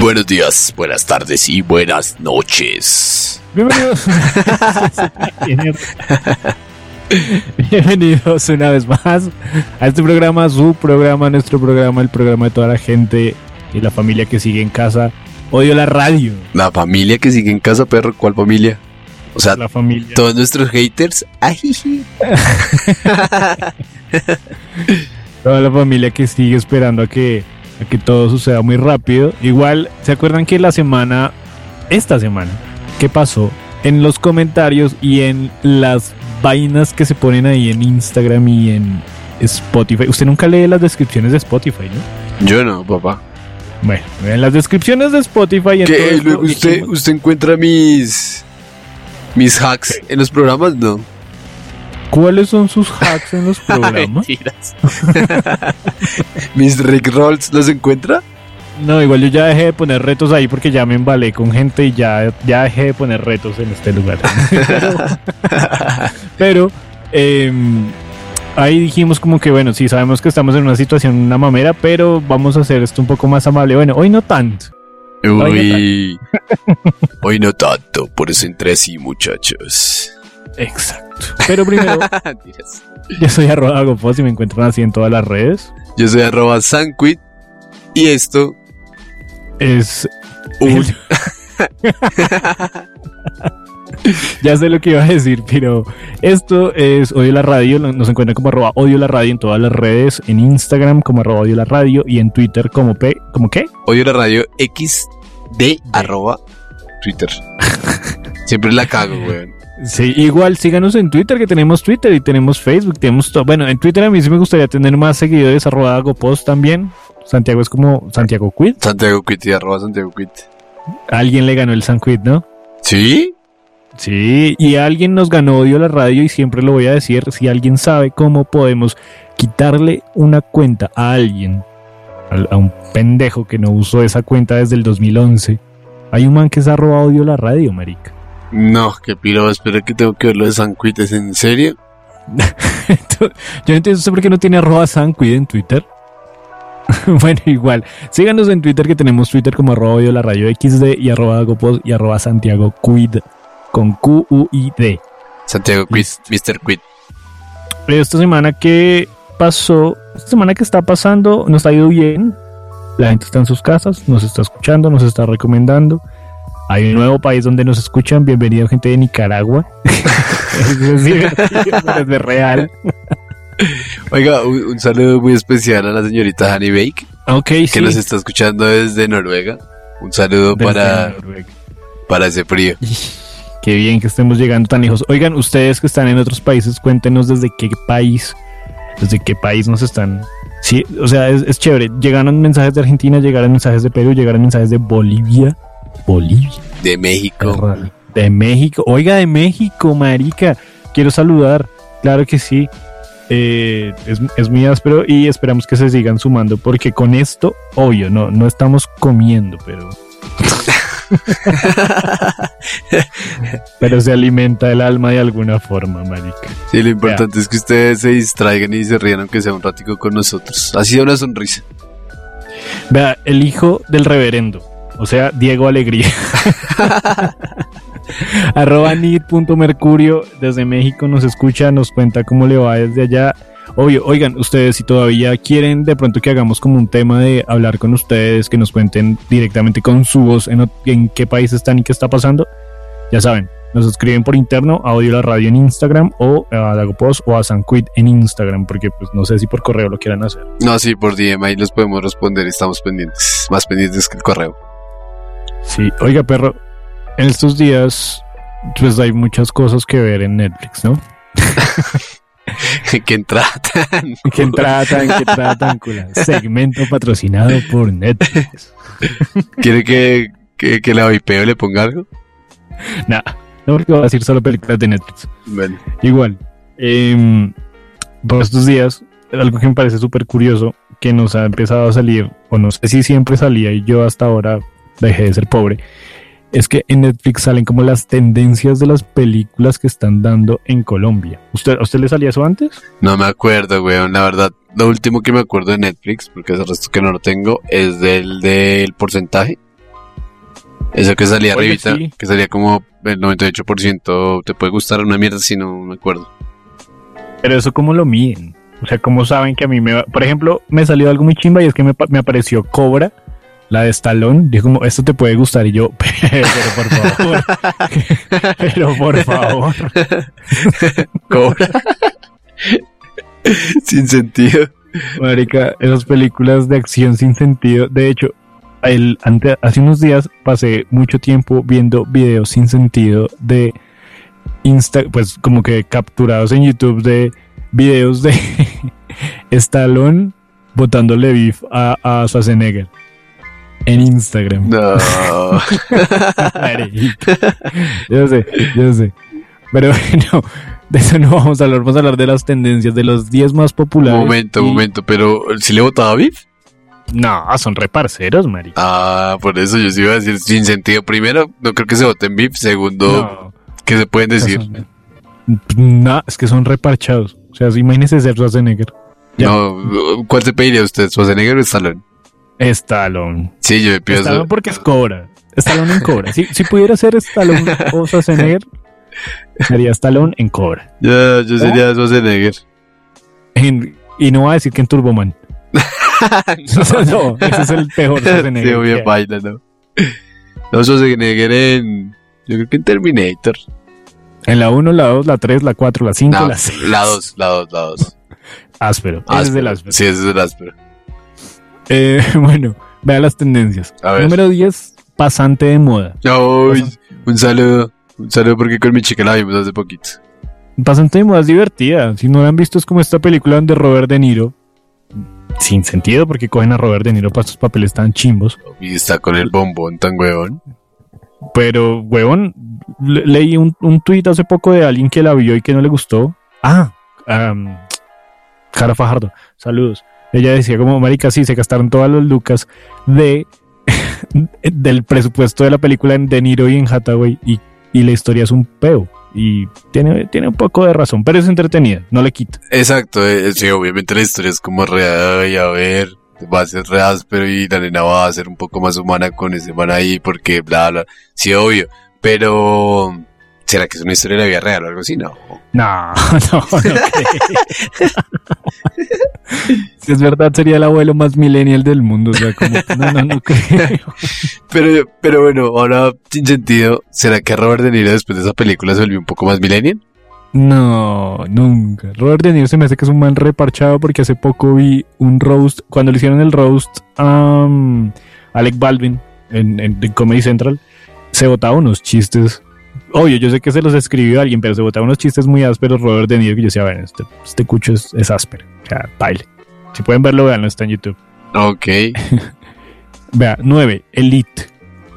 Buenos días, buenas tardes y buenas noches. Bienvenidos. Bienvenidos una vez más a este programa, su programa, nuestro programa, el programa de toda la gente y la familia que sigue en casa. Odio la radio. La familia que sigue en casa, perro, ¿cuál familia? O sea, La familia. todos nuestros haters. Ajiji. Toda la familia que sigue esperando a que, a que todo suceda muy rápido. Igual, ¿se acuerdan que la semana, esta semana, qué pasó? En los comentarios y en las vainas que se ponen ahí en Instagram y en Spotify. Usted nunca lee las descripciones de Spotify, ¿no? Yo no, papá. Bueno, en las descripciones de Spotify ¿Qué? Luego usted, usted encuentra mis. Mis hacks en los programas, no. ¿Cuáles son sus hacks en los programas? Mentiras. mis Rick Rolls, ¿los encuentra? No, igual yo ya dejé de poner retos ahí porque ya me embalé con gente y ya, ya dejé de poner retos en este lugar. Pero em, ahí dijimos como que bueno, sí sabemos que estamos en una situación, una mamera, pero vamos a hacer esto un poco más amable. Bueno, hoy no tanto. Uy. Hoy no tanto, por eso entré así, muchachos. Exacto. Pero primero, yo soy arroba Agopos y me encuentran así en todas las redes. Yo soy arroba Sanquit y esto Es un ya sé lo que iba a decir, pero esto es Odio la Radio. Nos encuentran como arroba Odio la Radio en todas las redes, en Instagram como arroba Odio la Radio y en Twitter como P, ¿como qué? odio la radio X de arroba Twitter. Siempre la cago, weón. Sí, igual síganos en Twitter, que tenemos Twitter y tenemos Facebook, tenemos todo. Bueno, en Twitter a mí sí me gustaría tener más seguidores, arroba hago post también. Santiago es como Santiago Quid. Santiago Quit y arroba Santiago Quit. Alguien le ganó el San ¿no? ¿Sí? Sí, y alguien nos ganó Odio la Radio y siempre lo voy a decir, si alguien sabe cómo podemos quitarle una cuenta a alguien, al- a, un pendejo que no usó esa cuenta desde el 2011, hay un man que se ha robado Odio la Radio, marica. No, qué piro, espera que tengo que ver lo de San Quit, ¿es en serio? Yo entiendo usted por qué no tiene arroba sanquid en Twitter. bueno, igual. Síganos en Twitter que tenemos Twitter como arroba la Radio XD y arroba Agopos y arroba Santiago Quid con Q-U-I-D. Santiago Quit, Mr. Quit. esta semana que pasó, esta semana que está pasando, nos ha ido bien. La gente está en sus casas, nos está escuchando, nos está recomendando. Hay un nuevo país donde nos escuchan. Bienvenido gente de Nicaragua. es de real. Oiga, un, un saludo muy especial a la señorita Honey Bake, Ok, que sí. nos está escuchando desde Noruega. Un saludo Desde para, Noruega. para ese frío. Qué bien que estemos llegando tan lejos. Oigan, ustedes que están en otros países, cuéntenos desde qué país, desde qué país nos están. Sí, o sea, es, es chévere. Llegaron mensajes de Argentina, llegaron mensajes de Perú, llegaron mensajes de Bolivia. Bolivia. De México. De México. Oiga, de México, marica. Quiero saludar. Claro que sí. Eh, es, es muy áspero y esperamos que se sigan sumando porque con esto, obvio, no, no estamos comiendo, pero... pero se alimenta el alma de alguna forma, marica. Sí, lo importante es que ustedes se distraigan y se rían aunque sea un ratico con nosotros. Así da una sonrisa. Vea, el hijo del reverendo, o sea, Diego Alegría. Arroba nid.mercurio desde México nos escucha, nos cuenta cómo le va desde allá. Obvio, oigan, ustedes si todavía quieren de pronto que hagamos como un tema de hablar con ustedes, que nos cuenten directamente con su voz en, en qué país están y qué está pasando, ya saben, nos escriben por interno a Audio La Radio en Instagram o a Dagopost o a Sanquit en Instagram, porque pues no sé si por correo lo quieran hacer. No, sí, por DM ahí los podemos responder, estamos pendientes, más pendientes que el correo. Sí, oiga, perro, en estos días pues hay muchas cosas que ver en Netflix, ¿no? que tratan. que tratan, que tratan. Segmento patrocinado por Netflix. ¿Quiere que, que, que la VIPeo le ponga algo? Nah, no porque voy a decir solo películas de Netflix. Bueno. Igual, eh, por estos días, algo que me parece súper curioso, que nos ha empezado a salir, o no sé si siempre salía y yo hasta ahora dejé de ser pobre, es que en Netflix salen como las tendencias de las películas que están dando en Colombia. ¿Usted, ¿A usted le salía eso antes? No me acuerdo, weón. La verdad, lo último que me acuerdo de Netflix, porque es el resto que no lo tengo, es del del porcentaje. Eso que salía Oye, arribita, sí. que salía como el 98%, te puede gustar una mierda si no me acuerdo. Pero eso cómo lo miden. O sea, cómo saben que a mí me va... Por ejemplo, me salió algo muy chimba y es que me, me apareció Cobra, la de Stallone. Dijo como, esto te puede gustar. Y yo, pero por favor. pero por favor. Cobra. Sin sentido. Marica, esas películas de acción sin sentido. De hecho, el, ante- hace unos días pasé mucho tiempo viendo videos sin sentido de Insta, pues como que capturados en YouTube de videos de Stallone botándole beef a, a Schwarzenegger en Instagram. No. Yo sé, yo sé. Pero bueno, de eso no vamos a hablar. Vamos a hablar de las tendencias, de los 10 más populares. momento, y- momento, pero ¿si le votaba a Biff? No, son reparceros, marica. Ah, por eso yo sí iba a decir sin sentido. Primero, no creo que se vote en Biff. Segundo, No, ¿qué se pueden decir? No, es que son reparchados. O sea, imagínese ser Schwarzenegger. Ya. No, ¿cuál se pediría usted? ¿Schwarzenegger o Stallone? Stallone. Sí, yo pienso. Stallone porque es Cobra. Stallone en Cobra. Si, si pudiera ser Stallone o Schwarzenegger, sería Stallone en Cobra. Ya, yo sería Schwarzenegger. En- y no va a decir que en Turboman. no, ese es el peor Schwarzenegger. Sí, hay. baila, ¿no? No, Schwarzenegger en. Yo creo que en Terminator. En la 1, la 2, la 3, la 4, la 5, No, la 6. la 2, la 2, la 2. Áspero. Ese es el áspero. Sí, ese es el áspero. Eh, bueno, vea las tendencias. A ver. Número 10, pasante de moda. Ay, un saludo. Un saludo porque con mi chica la vimos hace poquito. Pasante de moda es divertida. Si no la han visto, es como esta película donde Robert De Niro, sin sentido, porque cogen a Robert De Niro para estos papeles tan chimbos. Y está con el bombón tan huevón. Pero, huevón, le- leí un, un tuit hace poco de alguien que la vio y que no le gustó. Ah, am, Cara Fajardo, saludos. Ella decía como, marica, sí, se gastaron todas las lucas de del presupuesto de la película en De Niro y en Hathaway y, y la historia es un peo. Y tiene, tiene un poco de razón, pero es entretenida, no le quito. Exacto, eh, sí, obviamente la historia es como real y a ver, va a ser re áspero y la nena va a ser un poco más humana con ese man ahí porque bla bla, sí, obvio, pero ¿será que es una historia de la vida real o algo así? No. No, no, no. Si es verdad, sería el abuelo más millennial del mundo. O sea, como, no, no, no creo. Pero, pero bueno, ahora sin sentido, ¿será que Robert De Niro después de esa película se volvió un poco más millennial? No, nunca. Robert De Niro se me hace que es un man reparchado porque hace poco vi un roast, cuando le hicieron el roast a um, Alec Baldwin en, en- en Comedy Central, se botaba unos chistes. Obvio, yo sé que se los escribió alguien, pero se botaba unos chistes muy ásperos Robert De Niro que yo decía, bueno, este, este cucho es, es áspero. O sea, baile. Si pueden verlo, veanlo, está en YouTube. Ok. Vea, 9, Elite.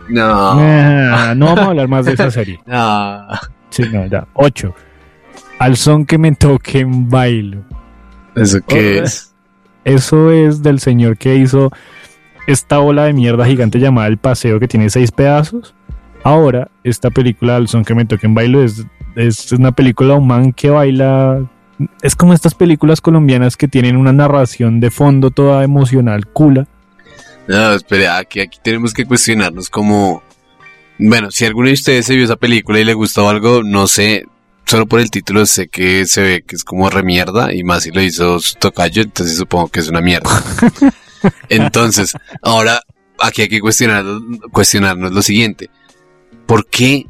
No. Ah, no vamos a hablar más de esa serie. No. Sí, no, ya. 8. Al son que me toquen bailo. ¿Eso qué Oh, es? Eso es del señor que hizo esta ola de mierda gigante llamada El Paseo que tiene seis pedazos. Ahora, esta película Al son que me toquen bailo es, es una película de un man que baila. Es como estas películas colombianas que tienen una narración de fondo toda emocional, cula. No, espere, aquí, aquí tenemos que cuestionarnos como... Bueno, si alguno de ustedes se vio esa película y le gustó algo, no sé, solo por el título sé que se ve que es como remierda y más si lo hizo su tocayo, entonces supongo que es una mierda. Entonces, ahora aquí hay que cuestionar, cuestionarnos lo siguiente. ¿Por qué?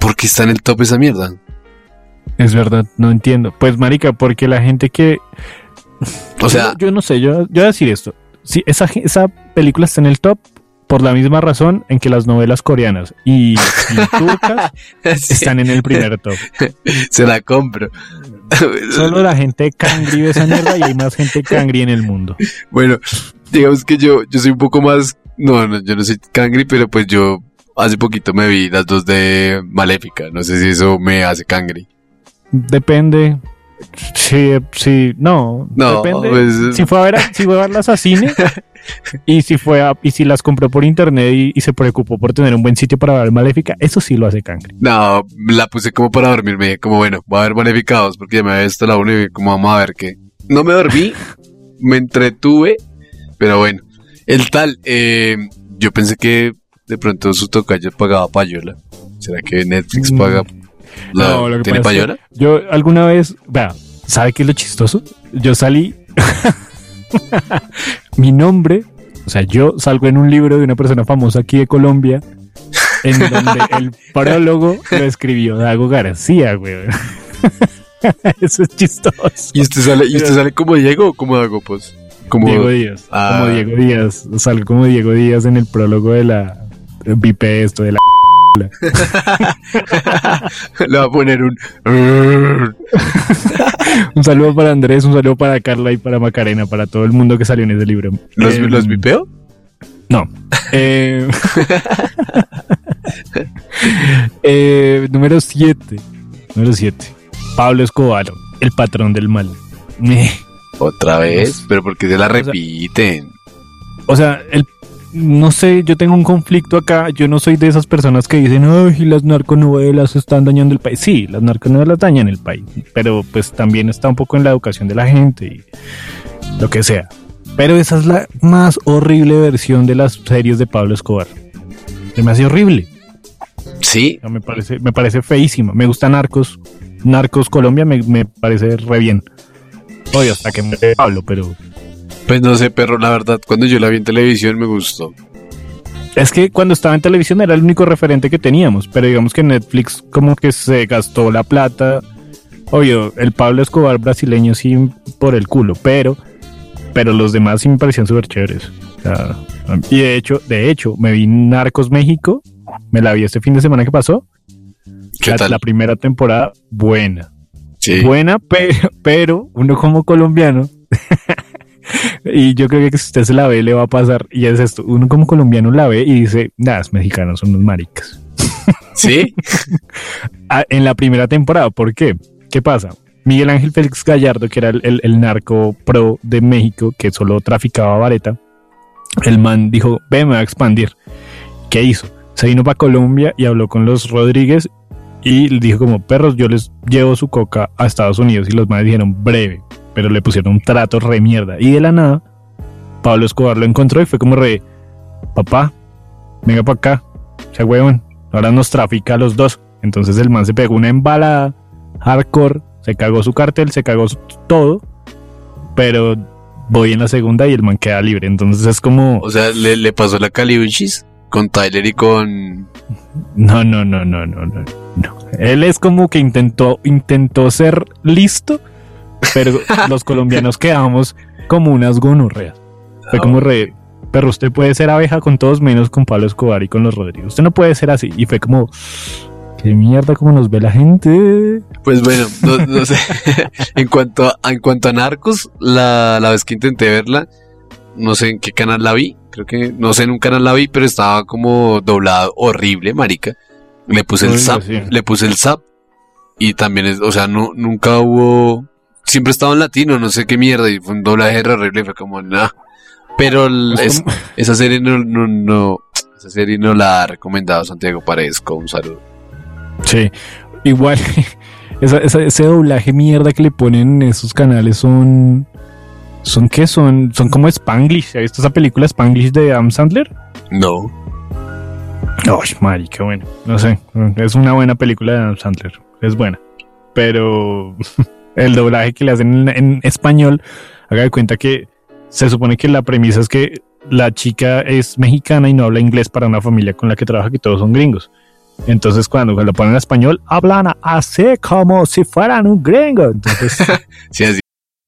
¿Por qué está en el top esa mierda? Es verdad, no entiendo. Pues marica, porque la gente que... O sea, yo, yo no sé, yo, yo voy a decir esto. Si esa, esa película está en el top por la misma razón en que las novelas coreanas y, y turcas sí, están en el primer top. se la compro. Solo la gente cangri ve esa mierda y hay más gente cangri en el mundo. Bueno, digamos que yo, yo soy un poco más, no, no, yo no soy cangri, pero pues yo hace poquito me vi las dos de Maléfica. No sé si eso me hace cangri. Depende. Sí, sí, no. No, depende. pues- si fue a ver, si fue a verlas a cine y si fue a- y si las compró por internet y, y se preocupó por tener un buen sitio para ver Maléfica, eso sí lo hace cangre. No, la puse como para dormir. Me dije como, bueno, voy a ver Maléfica 2 porque ya me había visto la 1 y dije, como vamos a ver qué. No me dormí, me entretuve, pero bueno. El tal, eh, yo pensé que de pronto su tocayo pagaba payola. ¿Será que Netflix Mm. paga? la- No, lo que ¿Tiene pasa es que payola? Yo alguna vez, vea, ¿sabe qué es lo chistoso? Yo salí. Mi nombre, o sea, yo salgo en un libro de una persona famosa aquí de Colombia, en donde el prólogo lo escribió Dago García, güey. Eso es chistoso. ¿Y usted sale, ¿y usted sale como Diego o como Dago, pues? Como... Diego Díaz. Ah. Como Diego Díaz. Salgo como Diego Díaz en el prólogo de la. Vipe esto, de la. Le va a poner un... Un saludo para Andrés, un saludo para Carla y para Macarena, para todo el mundo que salió en ese libro. ¿Los, Eh, ¿Los vipeo? No. Eh, eh, número 7. Número 7. Pablo Escobar, el patrón del mal. ¿Otra vez? ¿Pero porque se la repiten? O sea, el, no sé, yo tengo un conflicto acá. Yo no soy de esas personas que dicen, ay, las narconovelas están dañando el país. Sí, las narconovelas dañan el país, pero pues también está un poco en la educación de la gente y lo que sea. Pero esa es la más horrible versión de las series de Pablo Escobar. Se me hace horrible. Sí, me parece, me parece feísima. Me gusta Narcos. Narcos Colombia me, me parece re bien. Obvio, hasta que me Pablo, pero pues no sé, perro, la verdad, cuando yo la vi en televisión me gustó. es que cuando estaba en televisión era el único referente que teníamos. Pero digamos que Netflix como que se gastó la plata. Obvio, el Pablo Escobar brasileño sí por el culo, pero, pero los demás sí me parecían súper chéveres. O sea, y de hecho, de hecho, me vi Narcos México. Me la vi este fin de semana que pasó. ¿Qué la, tal? la primera temporada, buena. Sí. buena, pero, pero uno como colombiano, y yo creo que si usted se la ve le va a pasar, y es esto, uno como colombiano la ve y dice, nada, los mexicanos son unos maricas. ¿Sí? Ah, en la primera temporada, ¿por qué? ¿Qué pasa? Miguel Ángel Félix Gallardo, que era el, el- el narco pro de México, que solo traficaba vareta, el man dijo, ve, me voy a expandir. ¿Qué hizo? Se vino para Colombia y habló con los Rodríguez y dijo como, perros, yo les llevo su coca a Estados Unidos y los manes dijeron breve, pero le pusieron un trato re mierda. Y de la nada, Pablo Escobar lo encontró y fue como re, papá, venga para acá, sea huevón, ahora nos trafica a los dos. Entonces el man se pegó una embalada hardcore, se cagó su cartel, se cagó su- todo, pero voy en la segunda y el man queda libre. Entonces es como, O sea, le, le pasó la Caliuchis con Tyler y con... no, no, no, no, no, no, no. Él es como que intentó, intentó ser listo, pero los colombianos quedamos como unas gonorreas. Fue como re, pero usted puede ser abeja con todos menos con Pablo Escobar y con los Rodríguez. Usted no puede ser así. Y fue como, qué mierda cómo nos ve la gente. Pues bueno, no, no sé. en cuanto a, en cuanto a Narcos, la, la vez que intenté verla, no sé en qué canal la vi. Creo que, no sé en un canal la vi, pero estaba como doblado horrible, marica. Le puse el zap, le puse el zap. Y también es, o sea, no, nunca hubo, siempre estaba en latino, no sé qué mierda, y fue un doblaje horrible, fue como, nah. Pero el- Es esa serie no, no, no, esa serie no la ha recomendado Santiago Paredesco, un saludo. Sí, igual esa- esa- ese doblaje mierda que le ponen en esos canales son ¿Son qué? Son, son como Spanglish. ¿Has visto esa película Spanglish de Adam Sandler? No. Ay, Mari, qué bueno. No sé. Es una buena película de Adam Sandler. Es buena. Pero el doblaje que le hacen en, español, haga de cuenta que se supone que la premisa es que la chica es mexicana y no habla inglés para una familia con la que trabaja, que todos son gringos. Entonces, cuando lo ponen en español, hablan así como si fueran un gringo. Entonces, Sí, así.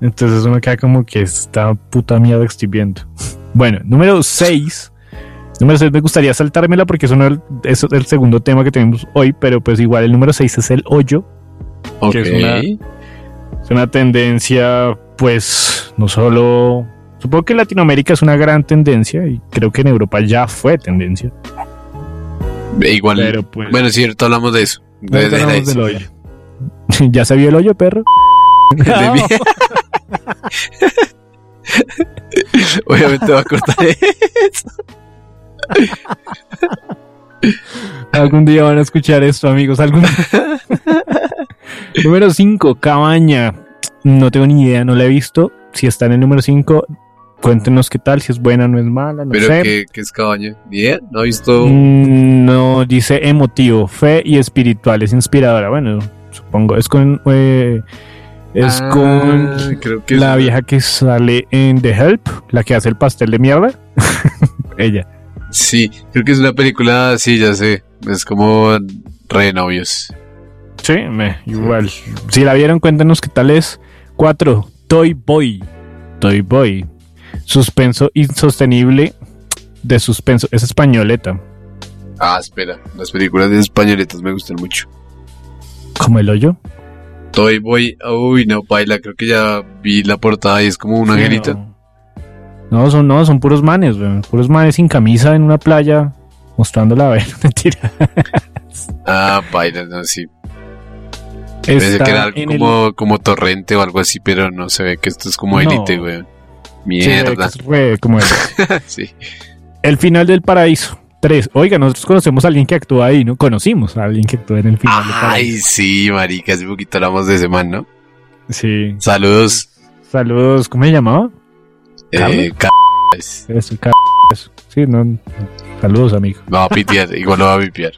Entonces uno queda como que esta puta mierda que estoy viendo. Bueno, número 6. Número 6 me gustaría saltármela porque eso no es el, segundo tema que tenemos hoy, pero pues igual el número 6 es el hoyo. Ok. Que es una- Es una tendencia, pues, no solo... Supongo que en Latinoamérica es una gran tendencia y creo que en Europa ya fue tendencia. E Igual. Pero, pues- Bueno, es cierto, hablamos de eso. De- de- hablamos de- del hoyo. ¿Ya se vio el hoyo, perro? de mí. Obviamente va a cortar eso. Algún día van a escuchar esto, amigos. Algún número 5, Cabaña. No tengo ni idea, no la he visto. Si está en el número 5, cuéntenos qué tal, si es buena o no es mala, no Pero sé. ¿qué, qué es cabaña? Bien, ¿no ha visto? Mm, No, dice emotivo, fe y espiritual, es inspiradora. Bueno, supongo, es con. eh, es Ah, con creo que es la vieja que sale en The Help, la que hace el pastel de mierda. Ella. Sí, creo que es una película, sí, ya sé. Es como re novios. Sí, me, igual. Si la vieron, cuéntenos qué tal es. 4. Toy Boy. Toy Boy. Suspenso insostenible de suspenso. Es españoleta. Ah, espera, las películas de españoletas me gustan mucho. Como el hoyo. Toy Boy, uy, no, baila, creo que ya vi la portada y es como un angelito. No. No, son, no, son puros manes, weón. Puros manes sin camisa en una playa mostrándola a ver. Mentira. Ah, baila, no, sí. Está que era algo el- como, como torrente o algo así, pero no se ve que esto es como No. élite. Sí, que Mierda. como Sí. el final del paraíso. 3. Oiga, nosotros conocemos a alguien que actúa ahí, ¿no? Conocimos a alguien que actúa en el final Ay, sí, marica, hace poquito hablamos de ese man, ¿no? Sí. Saludos. Saludos. ¿Cómo se llamaba? Eh, ca- Eso, ca- eso. Sí, no. Saludos, amigo. va a pitear, igual lo va a pipear.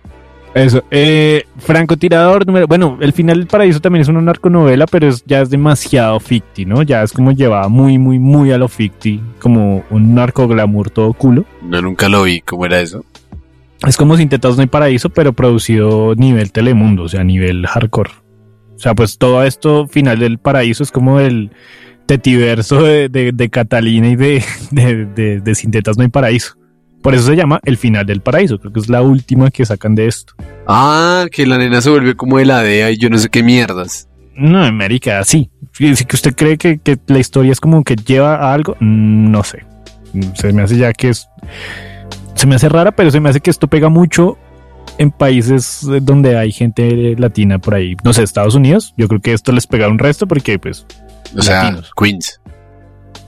Eso. Eh, francotirador número. Bueno, el final del paraíso también es una narconovela, pero es, ya es demasiado ficti, ¿no? Ya es como llevada muy, muy, muy a lo ficti. Como un narco glamour todo culo. No, nunca lo vi, ¿cómo era eso? Es como Sin Tetas No hay Paraíso, pero producido nivel Telemundo, o sea, nivel hardcore. O sea, pues todo esto final del paraíso es como el tetiverso de, de, de Catalina y de, de, de, de Sin Tetas No hay Paraíso. Por eso se llama el final del paraíso. Creo que es la última que sacan de esto. Ah, que la nena se vuelve como de la DEA y yo no sé qué mierdas. No, América, sí. Si que usted cree que, que la historia es como que lleva a algo, no sé. Se me hace ya que es. Se me hace rara, pero se me hace que esto pega mucho en países donde hay gente latina por ahí. No sé, Estados Unidos. Yo creo que esto les pega un resto porque, pues. O sea, latinos. Queens.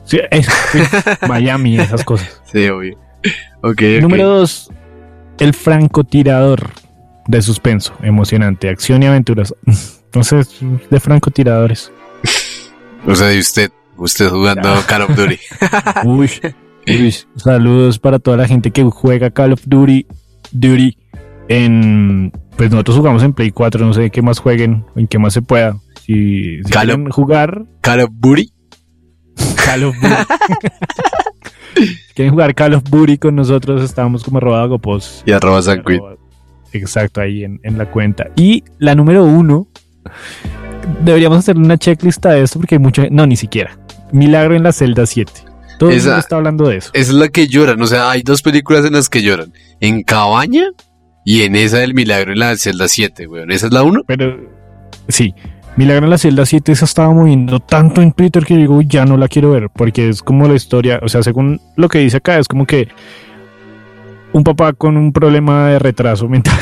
Sí, Miami, esas cosas. Sí, obvio. Número dos, el francotirador de suspenso, emocionante, acción y aventuras. Entonces, de francotiradores. O sea, de usted, usted jugando Call of Duty. uy, uy, saludos para toda la gente que juega Call of Duty. Duty en pues nosotros jugamos en Play 4, no sé qué más jueguen, en qué más se pueda. Si, quieren jugar Call of Duty Call of Duty. quieren jugar Call of Duty con nosotros, estamos como arroba Gopos. Y arroba San Exacto, ahí en, la cuenta. Y la número uno, deberíamos hacer una checklist de esto porque hay mucho, no, ni siquiera. Milagro en la celda 7. Todo el mundo está hablando de eso. Esa es la que lloran, o sea, hay dos películas en las que lloran. En Cabaña y en esa del Milagro en la celda 7, weón. ¿Esa es la uno? Pero, sí. Milagro en la celda 7 se estaba moviendo tanto en Twitter que digo, ya no la quiero ver, porque es como la historia, o sea, según lo que dice acá, es como que un papá con un problema de retraso mental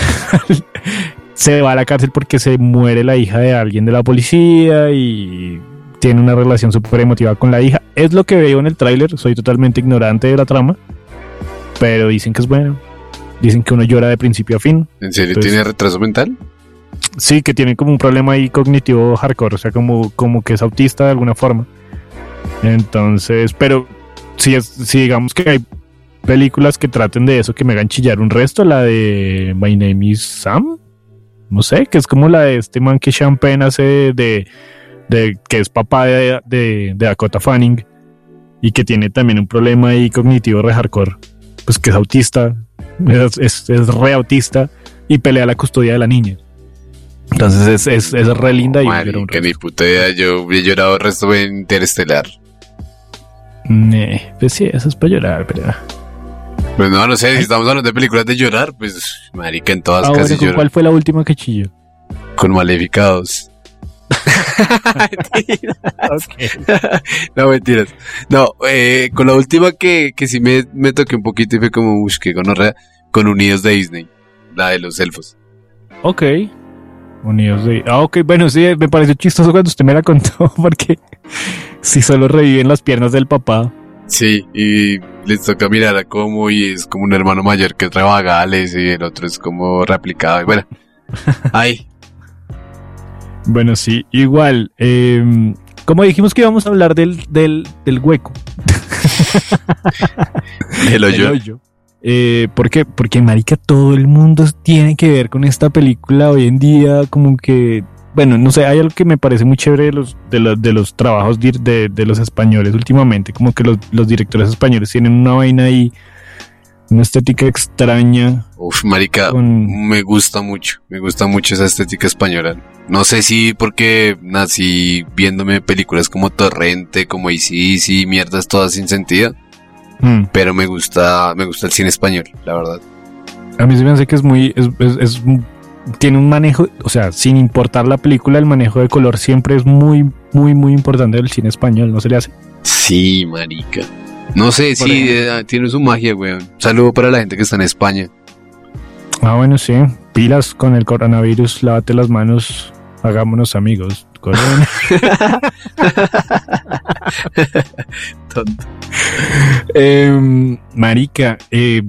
se va a la cárcel porque se muere la hija de alguien de la policía y tiene una relación súper emotiva con la hija. Es lo que veo en el tráiler, soy totalmente ignorante de la trama, pero dicen que es bueno. Dicen que uno llora de principio a fin. ¿En serio tiene retraso mental? Sí, que tiene como un problema ahí cognitivo hardcore, o sea, como, como que es autista de alguna forma. Entonces, pero si, es, si digamos que hay películas que traten de eso que me hagan chillar un resto, la de My Name is Sam, no sé, que es como la de este man que Champagne hace de, de que es papá de, de, Dakota Fanning y que tiene también un problema ahí cognitivo re hardcore, pues que es autista, es, es, es re autista y pelea la custodia de la niña. Entonces es, es, re linda y que ni puta idea, yo he llorado el resto de Interestelar. pues sí, eso es para llorar, pero. Pues no, no sé, si estamos hablando de películas de llorar, pues marica en todas ah, casi bueno, ¿Cuál fue la última que chilló? Con Maleficados. no, mentiras. No, eh, con la última que, que sí me, me toqué un poquito y fue como, uff, que con, con Unidos de Disney, la de los elfos. Ok. Unidos de... Ah, ok, bueno, sí, me pareció chistoso cuando usted me la contó, porque si solo reviven las piernas del papá. Sí, y les toca mirar a cómo y es como un hermano mayor que trabaja Gales y el otro es como replicado. Y bueno, ahí. Bueno, sí, igual. Eh, como dijimos que íbamos a hablar del, del, del hueco. el hoyo. El hoyo. Eh, ¿Por qué? Porque, marica, todo el mundo tiene que ver con esta película hoy en día, como que, bueno, no sé, hay algo que me parece muy chévere de los, de los, de los trabajos de, de, los españoles últimamente, como que los, los directores españoles tienen una vaina ahí, una estética extraña. Uf, marica, me gusta mucho, me gusta mucho esa estética española. No sé si porque nací viéndome películas como Torrente, como Easy, sí, mierdas todas sin sentido Mm. Pero me gusta, me gusta el cine español, la verdad. A mí se me hace que es muy, es, tiene un manejo, o sea, sin importar la película, el manejo de color siempre es muy, muy, muy importante del cine español, ¿no se le hace? Sí, marica. No sé, sí, eh, tiene su magia, weón. Saludo para la gente que está en España. Ah, bueno, sí. Pilas con el coronavirus, lávate las manos, hagámonos amigos. Em, marica, eh,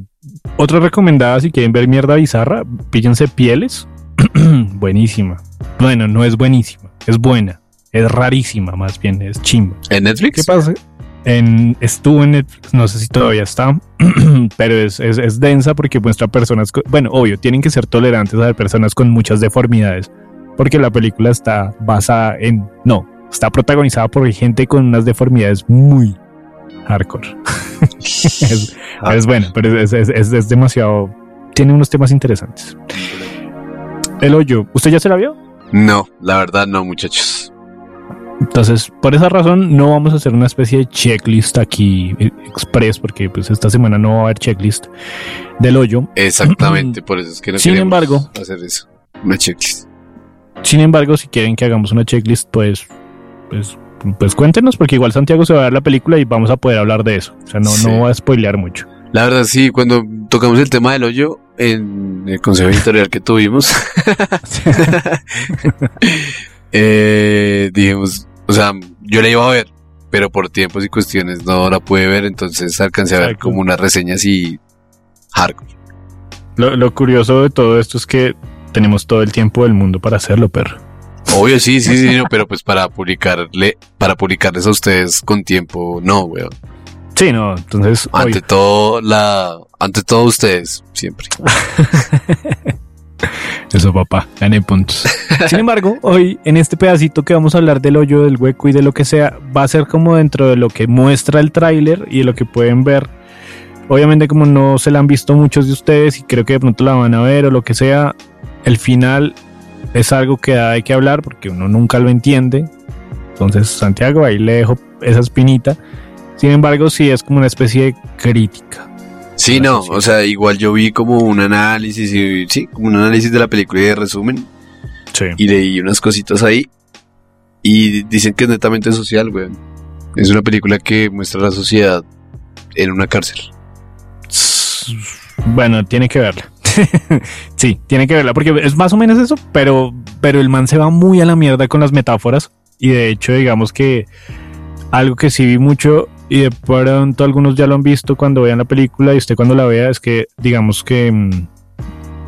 otra recomendada si quieren ver mierda bizarra, píllense pieles. buenísima. Bueno, no es buenísima, es buena. Es rarísima, más bien, es chimba. ¿En Netflix? ¿Qué pasa? En, estuvo en Netflix, no sé si todavía está, pero es, es, densa porque muestra personas, bueno, obvio, tienen que ser tolerantes a personas con muchas deformidades, porque la película está basada en, no, está protagonizada por gente con unas deformidades muy hardcore. es, bueno, pero es, es, demasiado, tiene unos temas interesantes. El hoyo, ¿usted ya se la vio? No, la verdad no, muchachos. Entonces, por esa razón, no vamos a hacer una especie de checklist aquí eh, express, porque pues esta semana no va a haber checklist del hoyo. Exactamente, por eso es que no Sin embargo, hacer eso, una checklist. Sin embargo, si quieren que hagamos una checklist, pues, pues, pues cuéntenos, porque igual Santiago se va a ver la película y vamos a poder hablar de eso. O sea, no, no voy a spoilear mucho. La verdad, sí, cuando tocamos el tema del hoyo en el consejo editorial que tuvimos, eh, dijimos, o sea, yo la iba a ver, pero por tiempos y cuestiones no la pude ver, entonces alcancé a ver como unas reseñas y hardcore. Lo, lo curioso de todo esto es que tenemos todo el tiempo del mundo para hacerlo, perro. Obvio, sí, sí, sí, no, pero pues para publicarle, para publicarles a ustedes con tiempo, no, weón. Sí, no, entonces Ante todo, la, ante todo ustedes, siempre. Eso, papá, gané puntos. Sin embargo, hoy en este pedacito que vamos a hablar del hoyo, del hueco y de lo que sea, va a ser como dentro de lo que muestra el tráiler y de lo que pueden ver. Obviamente, como no se la han visto muchos de ustedes y creo que de pronto la van a ver o lo que sea, el final es algo que hay que hablar porque uno nunca lo entiende. Entonces, Santiago, ahí le dejo esa espinita. Sin embargo, sí es como una especie de crítica. Sí, no, o sea, igual yo vi como un análisis y sí, como un análisis de la película y de resumen Sí. y leí unas cositas ahí y dicen que es netamente social, weón. Es una película que muestra la sociedad en una cárcel. Bueno, tiene que verla. sí, tiene que verla porque es más o menos eso, pero, pero el man se va muy a la mierda con las metáforas y de hecho digamos que algo que sí vi mucho y de pronto algunos ya lo han visto cuando vean la película y usted cuando la vea es que digamos que mm,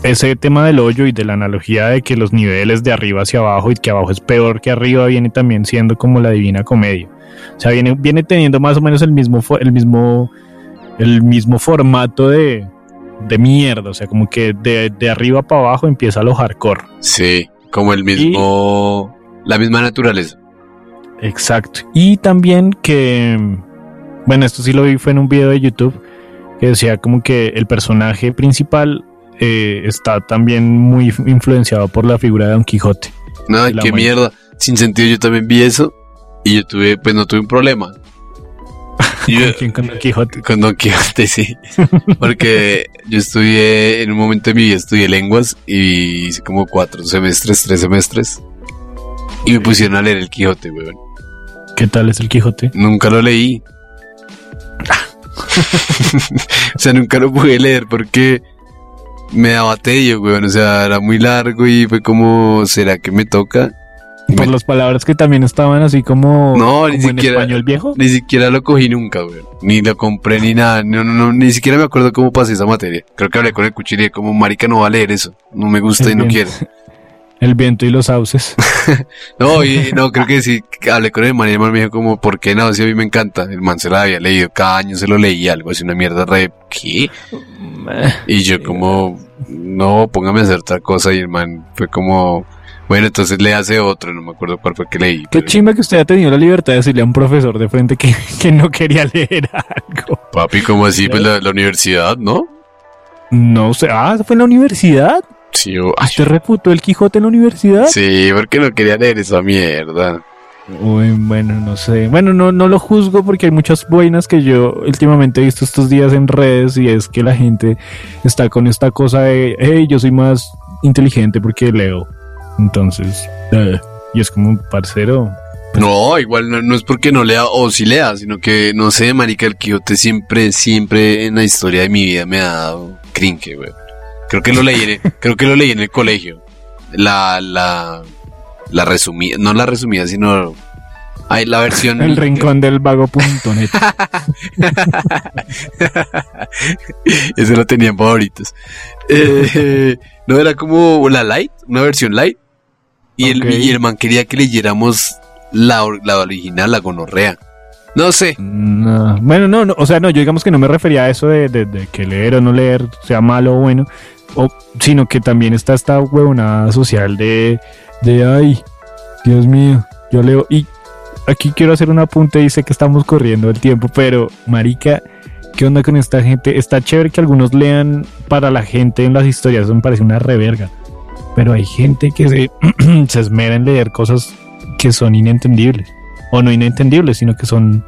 ese tema del hoyo y de la analogía de que los niveles de arriba hacia abajo y que abajo es peor que arriba viene también siendo como la divina comedia. O sea, viene, viene teniendo más o menos el mismo, el mismo, el mismo formato de, de mierda. O sea, como que de, de arriba para abajo empieza lo hardcore. Sí, como el mismo, la misma naturaleza. Exacto. Y también que, bueno, esto sí lo vi fue en un video de YouTube que decía como que el personaje principal eh, está también muy influenciado por la figura de Don Quijote. No, qué mierda. Sin sentido, yo también vi eso y yo tuve, pues no tuve un problema. Yo- ¿Con quién? Con Don Quijote. Con Don Quijote, sí. Porque yo estudié, en un momento de mi vida estudié lenguas y hice como cuatro semestres, tres semestres. Y me pusieron a leer el Quijote, weón. ¿Qué tal es el Quijote? Nunca lo leí. o sea, nunca lo pude leer porque me daba tedio, weón. O sea, era muy largo y fue como, ¿será que me toca? Por las palabras que también estaban así como, No, ni como en siquiera. español viejo. Ni siquiera lo cogí nunca, weón. Ni lo compré ni nada. No, no, no, ni siquiera me acuerdo cómo pasé esa materia. Creo que hablé con el cuchillo y como marica no va a leer eso. No me gusta y no quiero. El viento y los sauces. No, y no, creo que sí. Hablé con el man y el man me dijo como, ¿por qué no? Si a mí me encanta. El man se lo había leído. Cada año se lo leía algo así, una mierda re... ¿Qué? Y yo como, no, póngame a hacer otra cosa. Y el man fue como, bueno, entonces le hace otro. No me acuerdo cuál fue que leí. Qué pero- chimba que usted haya tenido la libertad de decirle a un profesor de frente que, que no quería leer algo. Papi, como así? Pues la, la universidad, ¿no? No sé. Ah, ¿fue en la universidad? Sí, yo, ay, ¿Usted refutó el Quijote en la universidad? sí, porque no quería leer esa mierda. Uy, bueno, no sé. Bueno, no, no lo juzgo porque hay muchas buenas que yo últimamente he visto estos días en redes y es que la gente está con esta cosa de, hey, yo soy más inteligente porque leo. Entonces, eh, y es como un parcero. No, igual no, no es porque no lea o si lea, sino que no sé, marica, el Quijote siempre, siempre en la historia de mi vida me ha dado cringe, güey. Creo que lo leí, en el- creo que lo leí en el colegio. La, la, la resumida, no la resumida, sino, ay, la versión. El rincón del vago.net. Ese lo tenían favoritos. Eh, no era como la light, una versión light. Y, el, y el man quería que leyéramos la, la original, la gonorrea. No sé. No. Bueno, no, no, o sea, no, yo digamos que no me refería a eso de, de- de que leer o no leer sea malo o bueno, o, sino que también está esta huevonada social de, de, ay, Dios mío, yo leo, y aquí quiero hacer un apunte, dice que estamos corriendo el tiempo, pero, marica, ¿qué onda con esta gente? Está chévere que algunos lean para la gente en las historias, eso me parece una reverga, pero hay gente que se, se esmera en leer cosas que son inentendibles o no inentendibles, sino que son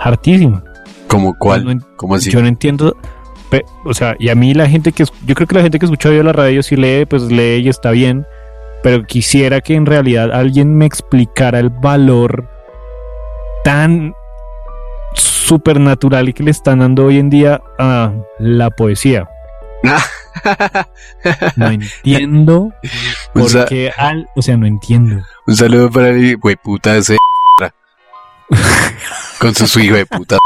hartísimas. ¿Como cuál? No ¿Cómo así? Yo no entiendo, pe- o sea, y a mí la gente que, yo creo que la gente que escucha de la radio si lee, pues lee y está bien, pero quisiera que en realidad alguien me explicara el valor tan supernatural que le están dando hoy en día a la poesía. No entiendo Un por sa- qué al, o sea, no entiendo. Un saludo para el güey puta ese con su, su hijo de puta.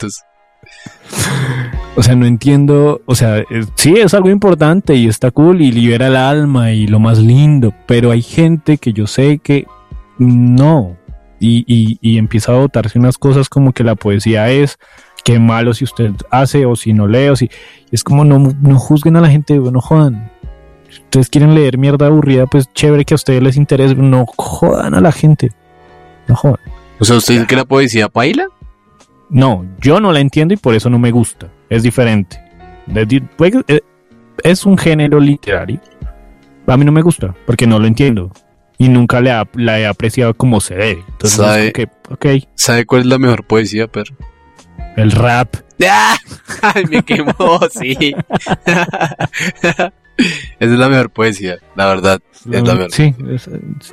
O sea, no entiendo, o sea, eh, sí es algo importante y está cool y libera el alma y lo más lindo, pero hay gente que yo sé que no y, y, y empieza a votarse unas cosas como que la poesía es, qué malo si usted hace o si no lee o si es como no, no juzguen a la gente, no jodan. Si ustedes quieren leer mierda aburrida, pues chévere que a ustedes les interese, no jodan a la gente. No jodan. o sea, ¿usted dice que la poesía paila? No, yo no la entiendo y por eso no me gusta. Es diferente. Eh, Es un género literario. A mí no me gusta porque no lo entiendo. Y nunca la, la he apreciado como se debe. Entonces, ¿Sabe? es como que, ok, ¿Sabe cuál es la mejor poesía, perro? el rap. ¡Ah! ¡Ay, me quemó! Sí. Esa es la mejor poesía, la verdad. Es la mejor. Sí, es-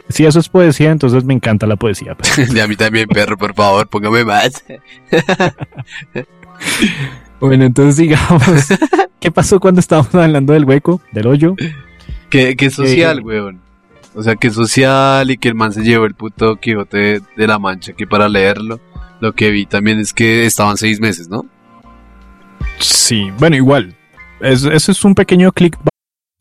si eso es poesía, entonces me encanta la poesía. Y a mí también, perro, por favor, póngame más. Bueno, entonces digamos, ¿qué pasó cuando estábamos hablando del hueco, del hoyo? Que, que social, Eh, weón. O sea, que social y que el man se llevó el puto Quijote de, de la Mancha que para leerlo. Lo que vi también es que estaban seis meses, ¿no? Sí, bueno, igual. Es- Eso es un pequeño click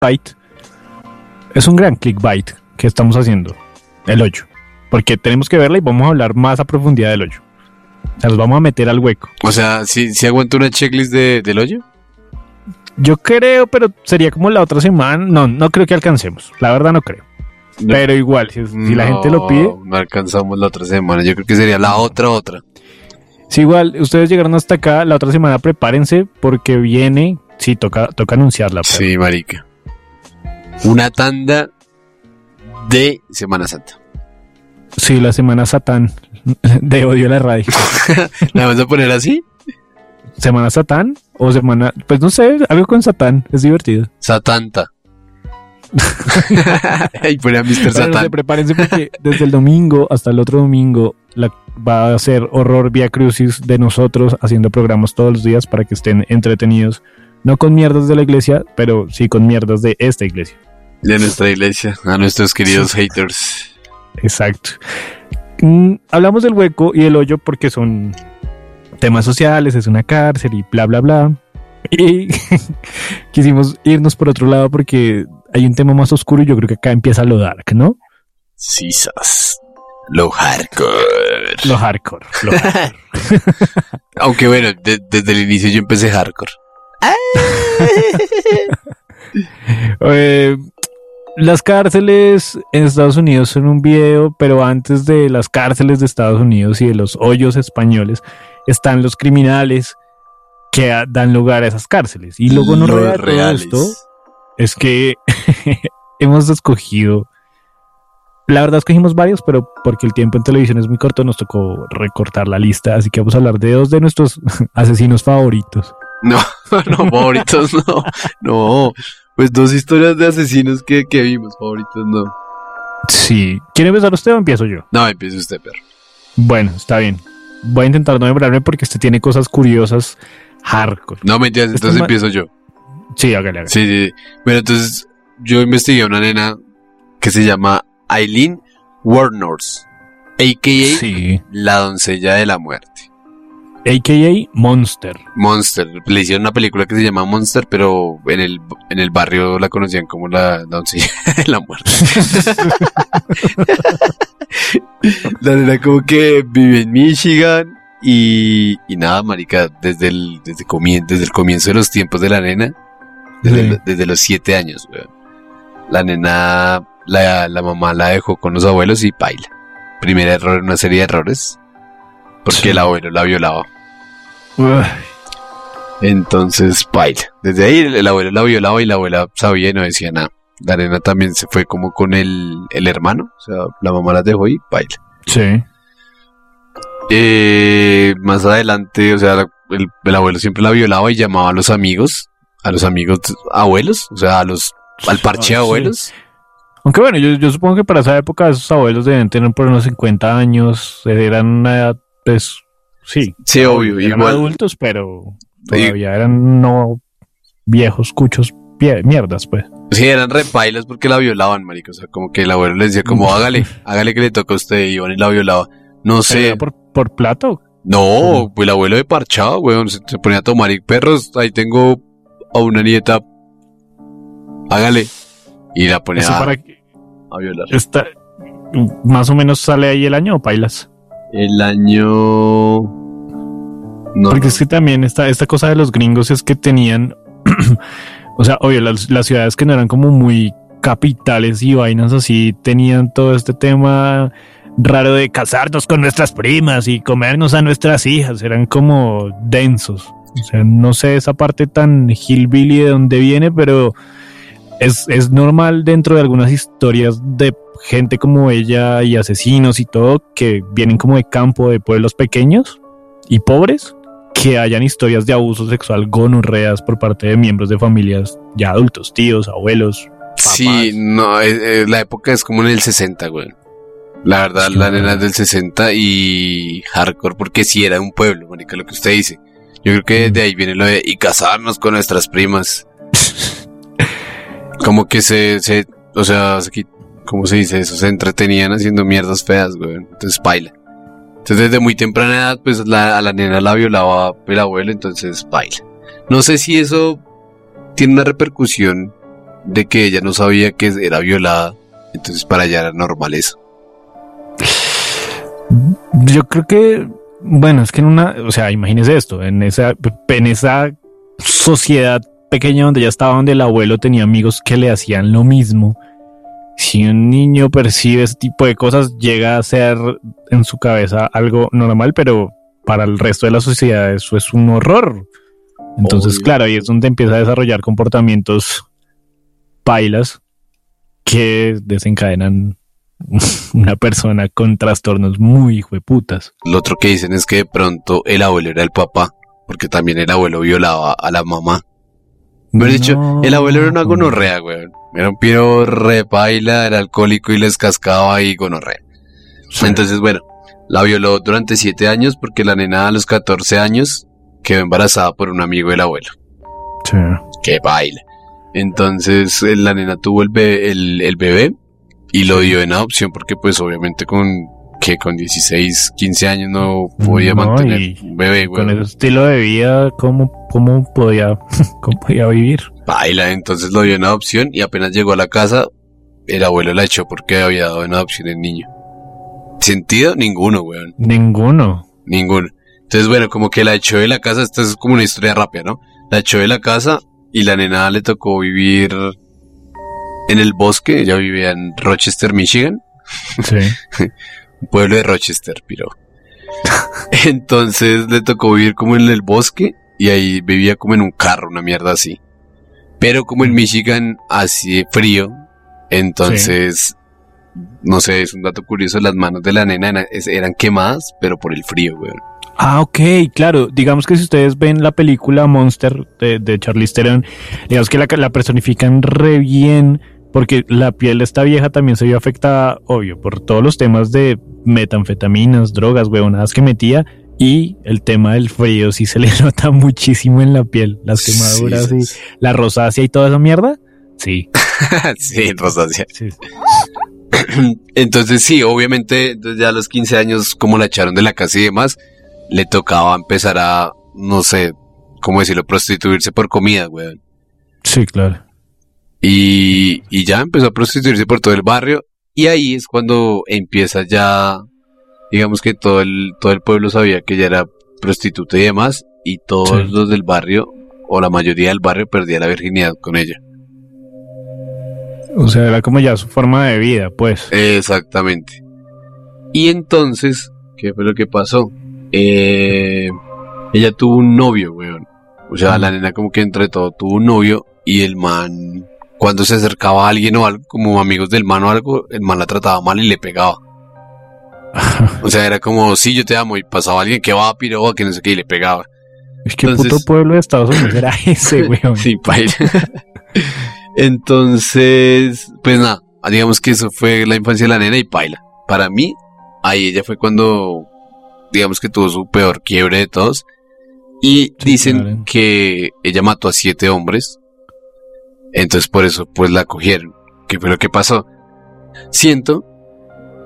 Byte es un gran clickbait que estamos haciendo. El hoyo. Porque tenemos que verla y vamos a hablar más a profundidad del hoyo. O sea, nos vamos a meter al hueco. O sea, si, si aguanto una checklist de, del hoyo. Yo creo, pero sería como la otra semana. No, no creo que alcancemos. La verdad no creo. No. Pero igual, si, si la gente lo pide, No alcanzamos la otra semana. Yo creo que sería la otra, otra. si igual ustedes llegaron hasta acá, la otra semana prepárense porque viene, sí, toca, toca anunciarla. pero- Sí, marica. Una tanda de Semana Santa. Sí, la semana Satán de odio a la radio. ¿La vamos a poner así? ¿Semana Satán? O semana, pues no sé, algo con Satán, es divertido. Satanta. y pone a Mr. Pero no sé, Satan. prepárense porque desde el domingo hasta el otro domingo la- va a ser horror vía crucis de nosotros haciendo programas todos los días para que estén entretenidos. No con mierdas de la iglesia, pero sí con mierdas de esta iglesia. De nuestra iglesia. A nuestros queridos haters. Exacto. Mm, hablamos del hueco y el hoyo porque son temas sociales, es una cárcel y bla, bla, bla. Y quisimos irnos por otro lado porque hay un tema más oscuro y yo creo que acá empieza lo dark, ¿no? Sisas. Lo hardcore. Lo hardcore. Lo hardcore. Aunque bueno, de- desde el inicio yo empecé hardcore. Eh, las cárceles en Estados Unidos son un video, pero antes de las cárceles de Estados Unidos y de los hoyos españoles están los criminales que dan lugar a esas cárceles. Y luego no de reales. esto es que hemos escogido la verdad escogimos varios, pero porque el tiempo en televisión es muy corto, nos tocó recortar la lista. Así que vamos a hablar de dos de nuestros asesinos favoritos. No, no, favoritos no. No, pues dos historias de asesinos que, que vimos, favoritos no. Sí. ¿Quiere empezar usted o empiezo yo? No, empiece usted, perro. Bueno, está bien. Voy a intentar no demorarme porque este tiene cosas curiosas hardcore. No, me entiendes, entonces empiezo yo. Sí, hágale, hágale. Sí, sí. Bueno, entonces yo investigué a una nena que se llama Eileen Warnors, a.k.a. Sí. la doncella de la muerte. AKA Monster. Monster. Le hicieron una película que se llama Monster, pero en el, en el barrio la conocían como la, la doncella de la muerte. la nena como que vive en Michigan y, y nada, marica, desde el, desde, comien- desde el comienzo de los tiempos de la nena, desde, Sí. el- desde los siete años, weón. La nena, la, la mamá la dejó con los abuelos y baila. Primer error en una serie de errores. Porque Sí. el abuelo la violaba. Uy, Entonces, baila. Desde ahí el, el abuelo la violaba y la abuela sabía y no decía nada. La nena también se fue como con el, el hermano. O sea, la mamá la dejó y baila. Sí. Eh, más adelante, o sea, el, el abuelo siempre la violaba y llamaba a los amigos. A los amigos abuelos. O sea, a los, al parche Ah, sí. abuelos. Aunque bueno, yo, yo supongo que para esa época esos abuelos deben tener por unos 50 años, eran una edad, pues, sí. Sí, obvio. Eran Igual. adultos, pero todavía eran no viejos cuchos mierdas, pues. Sí, eran repailas porque la violaban, marico. O sea, como que el abuelo le decía como, hágale, hágale que le toca a usted. Y iban y la violaba. No sé. ¿Era por, por plata o No, pues el abuelo de parchado, weón. Se, se ponía a tomar y perros. Ahí tengo a una nieta. Hágale. Y la ponía a, para a violar. más o menos sale ahí el año o pailas? El año. No, Porque es que también esta, esta cosa de los gringos es que tenían, o sea, obvio, las, las ciudades que no eran como muy capitales y vainas así, tenían todo este tema raro de casarnos con nuestras primas y comernos a nuestras hijas, eran como densos. O sea, no sé esa parte tan hillbilly de dónde viene, pero es, es normal dentro de algunas historias de gente como ella y asesinos y todo que vienen como de campo, de pueblos pequeños y pobres que hayan historias de abuso sexual gonorreas por parte de miembros de familias ya adultos, tíos, abuelos. Sí, no, eh, eh, la época es como en el 60, güey. La verdad, la nena es del 60 y hardcore porque sí era un pueblo, marica, lo que usted dice. Yo creo que de ahí viene lo de y casarnos con nuestras primas. como que se, se, o sea, ¿cómo se dice eso? Se entretenían haciendo mierdas feas, güey. Entonces, baila. Entonces, desde muy temprana edad, pues la, a la nena la violaba el abuelo, entonces baila. No sé si eso tiene una repercusión de que ella no sabía que era violada, entonces para ella era normal eso. Yo creo que, bueno, es que en una, o sea, imagínese esto, en esa, en esa sociedad pequeña donde ya estaba, donde el abuelo tenía amigos que le hacían lo mismo. Si un niño percibe ese tipo de cosas, llega a ser en su cabeza algo normal, pero para el resto de la sociedad eso es un horror. Entonces, Obvio. claro, ahí es donde empieza a desarrollar comportamientos pailas que desencadenan una persona con trastornos muy hijueputas. Lo otro que dicen es que de pronto el abuelo era el papá, porque también el abuelo violaba a la mamá. Pero dicho, No. el abuelo era una gonorrea, weón. Era un piro re paila, era alcohólico y les cascaba y gonorrea. Entonces, bueno, la violó durante siete años porque la nena a los 14 años quedó embarazada por un amigo del abuelo. Sí. que baila. Entonces eh, la nena tuvo el, be- el, el bebé y lo dio en adopción porque pues obviamente con que con 16, 15 años no podía No, mantener un bebé, Con güey. ese estilo de vida, ¿cómo, cómo podía, cómo podía vivir? Baila, entonces lo dio en adopción y apenas llegó a la casa, el abuelo la echó porque había dado en adopción el niño. ¿Sentido? Ninguno, weón. Ninguno. Ninguno. Entonces, bueno, como que la echó de la casa, esta es como una historia rápida, ¿no? La echó de la casa y la nena le tocó vivir en el bosque, ella vivía en Rochester, Michigan, Sí. pueblo de Rochester, piro. Entonces le tocó vivir como en el bosque y ahí vivía como en un carro, una mierda así. Pero como en Michigan hace frío, entonces no sé, es un dato curioso, las manos de la nena eran, quemadas, pero por el frío, weón. Ah, ok, claro. Digamos que si ustedes ven la película Monster de, de Charlize Theron, digamos que la, la personifican re bien porque la piel de esta vieja también se vio afectada, obvio, por todos los temas de metanfetaminas, drogas, huevonadas que metía y el tema del frío sí se le nota muchísimo en la piel, las quemaduras Sí, y sí, sí. la rosácea y toda esa mierda. Sí. sí, rosácea. sí. Entonces sí, obviamente, ya a los 15 años, como la echaron de la casa y demás, le tocaba empezar a, no sé, ¿cómo decirlo? Prostituirse por comida, weón. Sí, claro. Y, y ya empezó a prostituirse por todo el barrio. Y ahí es cuando empieza ya, digamos que todo el, todo el pueblo sabía que ella era prostituta y demás. Y todos Sí. los del barrio, o la mayoría del barrio, perdía la virginidad con ella. O sea, era como ya su forma de vida, pues. Exactamente. Y entonces, ¿qué fue lo que pasó? Eh, ella tuvo un novio, weón. O sea, la nena como que entre todo tuvo un novio y el man, cuando se acercaba a alguien o algo, como amigos del man o algo, el man la trataba mal y le pegaba. O sea, era como, sí, yo te amo, y pasaba alguien que va a piroba, que no sé qué, y le pegaba. Es que Entonces- puto pueblo de Estados Unidos era ese, weón. Sí, paila. Entonces, pues nada, digamos que eso fue la infancia de la nena y paila. Para mí, ahí ella fue cuando, digamos que tuvo su peor quiebre de todos. Y dicen claro. que ella mató a siete hombres. Entonces por eso pues la cogieron. ¿Qué fue lo que pasó? Siento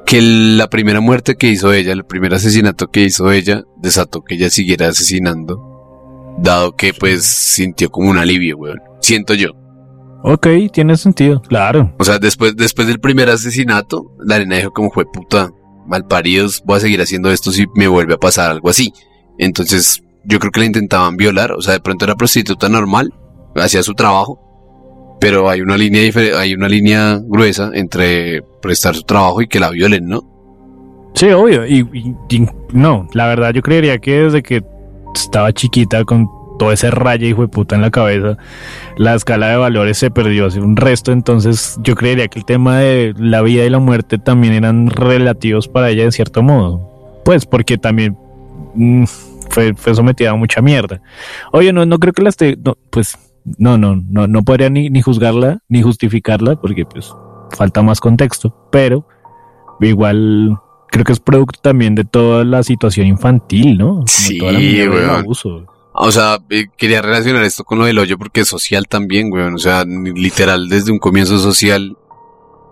que la primera muerte que hizo ella, el primer asesinato que hizo ella, desató que ella siguiera asesinando. Dado que pues sintió como un alivio, weón. Siento yo. Ok, tiene sentido, claro. O sea, después, después del primer asesinato, la nena dijo como fue puta, malparidos, voy a seguir haciendo esto si me vuelve a pasar algo así. Entonces, yo creo que la intentaban violar, o sea, de pronto era prostituta normal, hacía su trabajo, pero hay una línea hay una línea gruesa entre prestar su trabajo y que la violen, ¿no? Sí, obvio. Y, no, la verdad yo creería que desde que estaba chiquita con todo ese rayo hijo de puta en la cabeza, la escala de valores se perdió hace un resto. Entonces yo creería que el tema de la vida y la muerte también eran relativos para ella en cierto modo. Pues porque también mm, fue, fue sometida a mucha mierda. Oye, no, no creo que la esté, pues no, no, no, no podría ni, ni juzgarla ni justificarla porque pues falta más contexto, pero igual creo que es producto también de toda la situación infantil, ¿no? Como Sí, toda la mierda del weón. abuso. O sea, eh, quería relacionar esto con lo del hoyo porque es social también, weón. O sea, literal, desde un comienzo social,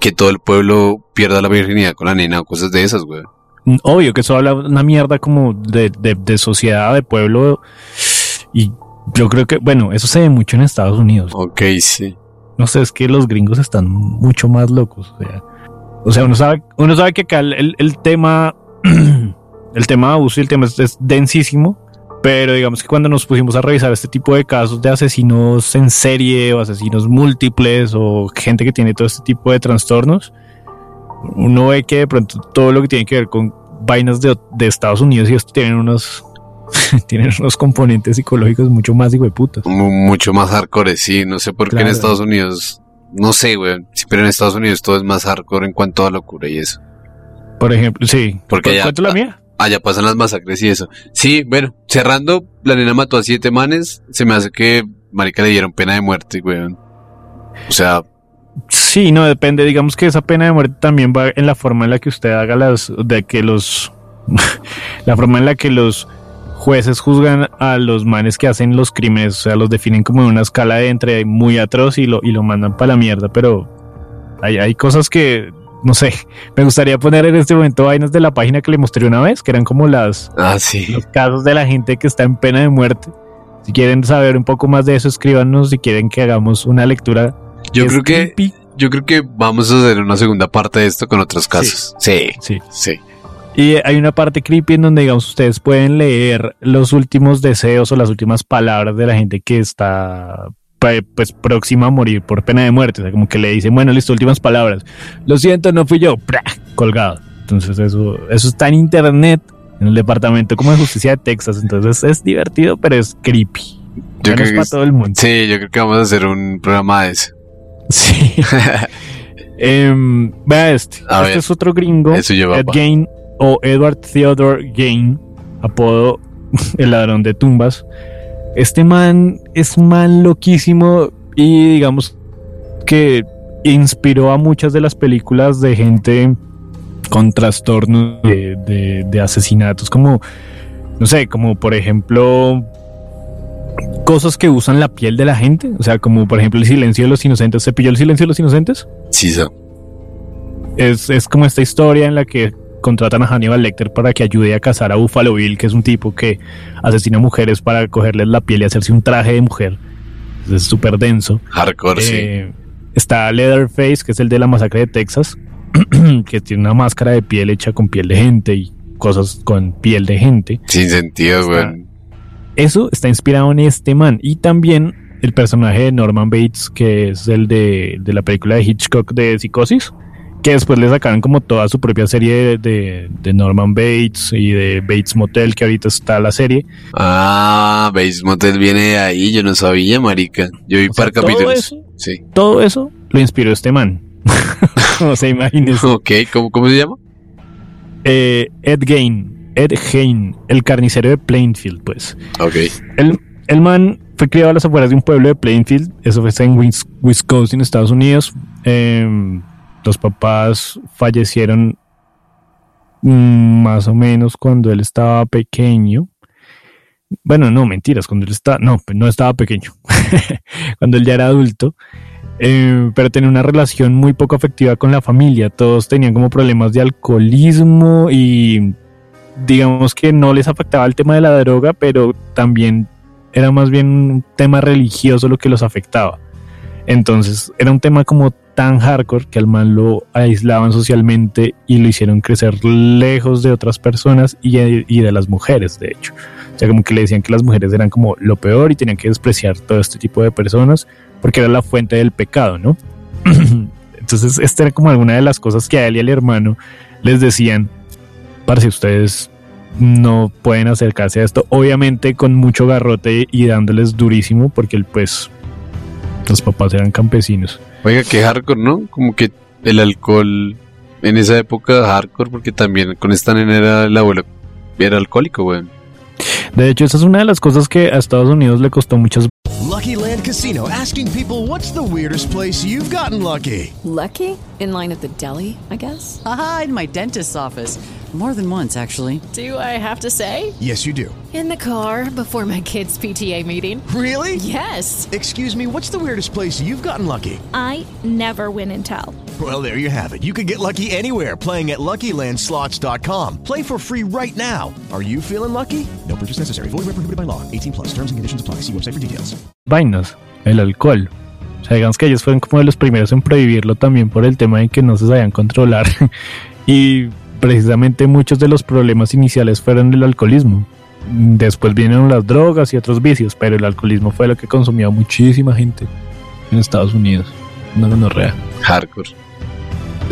que todo el pueblo pierda la virginidad con la nena o cosas de esas, weón. Mm, Obvio que eso habla una mierda como de, de, de sociedad, de pueblo. Y yo creo que, bueno, eso se ve mucho en Estados Unidos. Ok, sí. No sé, es que los gringos están mucho más locos. O sea, o sea uno sabe, uno sabe que acá el, el- tema, el tema de abuso y el tema es, es densísimo. Pero digamos que cuando nos pusimos a revisar este tipo de casos de asesinos en serie o asesinos múltiples o gente que tiene todo este tipo de trastornos, uno ve que de pronto todo lo que tiene que ver con vainas de, de Estados Unidos y esto tienen unos tienen unos componentes psicológicos mucho más hijo de putas. Mu- mucho más hardcore, sí. No sé por qué en. Estados Unidos, no sé. Sí, pero en Estados Unidos todo es más hardcore en cuanto a locura y eso. Por ejemplo, sí. Porque ya- ¿Cuánto la mía? Allá pasan las masacres y eso. Sí, bueno, cerrando, la nena mató a siete manes. Se me hace que Marica le dieron pena de muerte, weón. O sea, Sí, no, depende. Digamos que esa pena de muerte también va en la forma en la que usted haga las, de que los, la forma en la que los jueces juzgan a los manes que hacen los crímenes, o sea, los definen como en una escala de entre muy atroz y lo, y lo mandan para la mierda, pero hay, hay cosas que, no sé, me gustaría poner en este momento vainas de la página que le mostré una vez, que eran como las, ah, sí. los casos de la gente que está en pena de muerte. Si quieren saber un poco más de eso, escríbanos si quieren que hagamos una lectura. Yo creo que, creepy. yo creo que vamos a hacer una segunda parte de esto con otros casos. Sí, Sí. sí. Y hay una parte creepy en donde, digamos, ustedes pueden leer los últimos deseos o las últimas palabras de la gente que está pues próxima a morir por pena de muerte. O sea, como que le dicen, bueno, listo, últimas palabras. Lo siento, no fui yo. ¡Pra! Colgado. Entonces eso, eso está en internet, en el departamento como de justicia de Texas. Entonces es divertido, pero es creepy. Yo creo es que para es- todo el mundo. Sí, yo creo que vamos a hacer un programa de eso. Sí. Em, vea este. A este ver. es otro gringo. Eso yo, Ed. Gain o Edward Theodore Gain, apodo el ladrón de tumbas. Este man es un man loquísimo y digamos que inspiró a muchas de las películas de gente con trastornos de, de- de asesinatos, como, no sé, como por ejemplo cosas que usan la piel de la gente, o sea, como por ejemplo el silencio de los inocentes. ¿Se pilló el silencio de los inocentes? Sí, so. es, es como esta historia en la que contratan a Hannibal Lecter para que ayude a cazar a Buffalo Bill, que es un tipo que asesina mujeres para cogerles la piel y hacerse un traje de mujer. Es súper denso. Hardcore, sí. Eh, Está Leatherface, que es el de la masacre de Texas, que tiene una máscara de piel hecha con piel de gente y cosas con piel de gente. Sin sentido, weón. Eso está inspirado en este man. Y también el personaje de Norman Bates, que es el de, de la película de Hitchcock de Psicosis, que después le sacaron como toda su propia serie de, de- de Norman Bates y de Bates Motel, que ahorita está la serie. Ah, Base Motel viene de ahí, yo no sabía, marica. Yo vi O sea, par todo capítulos. eso- Sí. Todo eso lo inspiró este man. no se imagínense. Ok, ¿cómo, cómo se llama? Eh, Ed Gain, Ed Hain, el carnicero de Plainfield, pues. Ok. El, el man fue criado a las afueras de un pueblo de Plainfield, eso fue en Wis- Wisconsin, Estados Unidos. Em, los papás fallecieron mm, más o menos cuando él estaba pequeño. Bueno, no, mentiras, cuando él estaba, no, no estaba pequeño, cuando él ya era adulto, Eh, pero tenía una relación muy poco afectiva con la familia, todos tenían como problemas de alcoholismo y digamos que no les afectaba el tema de la droga, pero también era más bien un tema religioso lo que los afectaba. Entonces era un tema como tan hardcore que al man lo aislaban socialmente y lo hicieron crecer lejos de otras personas y, de las mujeres, de hecho. O sea, como que le decían que las mujeres eran como lo peor y tenían que despreciar todo este tipo de personas porque era la fuente del pecado, ¿no? Entonces, esta era como alguna de las cosas que a él y al hermano les decían, parce, ustedes no pueden acercarse a esto, obviamente con mucho garrote y dándoles durísimo, porque el, pues los papás eran campesinos. Oiga, qué hardcore, ¿no? Como que el alcohol en esa época hardcore, porque también con esta nena era el abuelo, era alcohólico, weón. De hecho, esa es una de las cosas que a Estados Unidos le costó muchas Lucky Land Casino asking people what's the weirdest place you've gotten lucky? Lucky? In line at the deli, I guess? Aha, in my dentist's office. More than once, actually. Do I have to say? Yes, you do. In the car before my kids' PTA meeting. Really? Yes. Excuse me, what's the weirdest place you've gotten lucky? I never win and tell. Well, there you have it. You can get lucky anywhere playing at LuckyLandSlots.com. Play for free right now. Are you feeling lucky? No purchase necessary. Void where prohibited by law. 18 plus. Terms and conditions apply. See website for details. vainas, el alcohol. O sea, digamos que ellos fueron como de los primeros en prohibirlo también por el tema de que no se sabían controlar. y precisamente muchos de los problemas iniciales fueron el alcoholismo. Después vinieron las drogas y otros vicios, pero el alcoholismo fue lo que consumió a muchísima gente en Estados Unidos. No, no, no, real. Hardcore.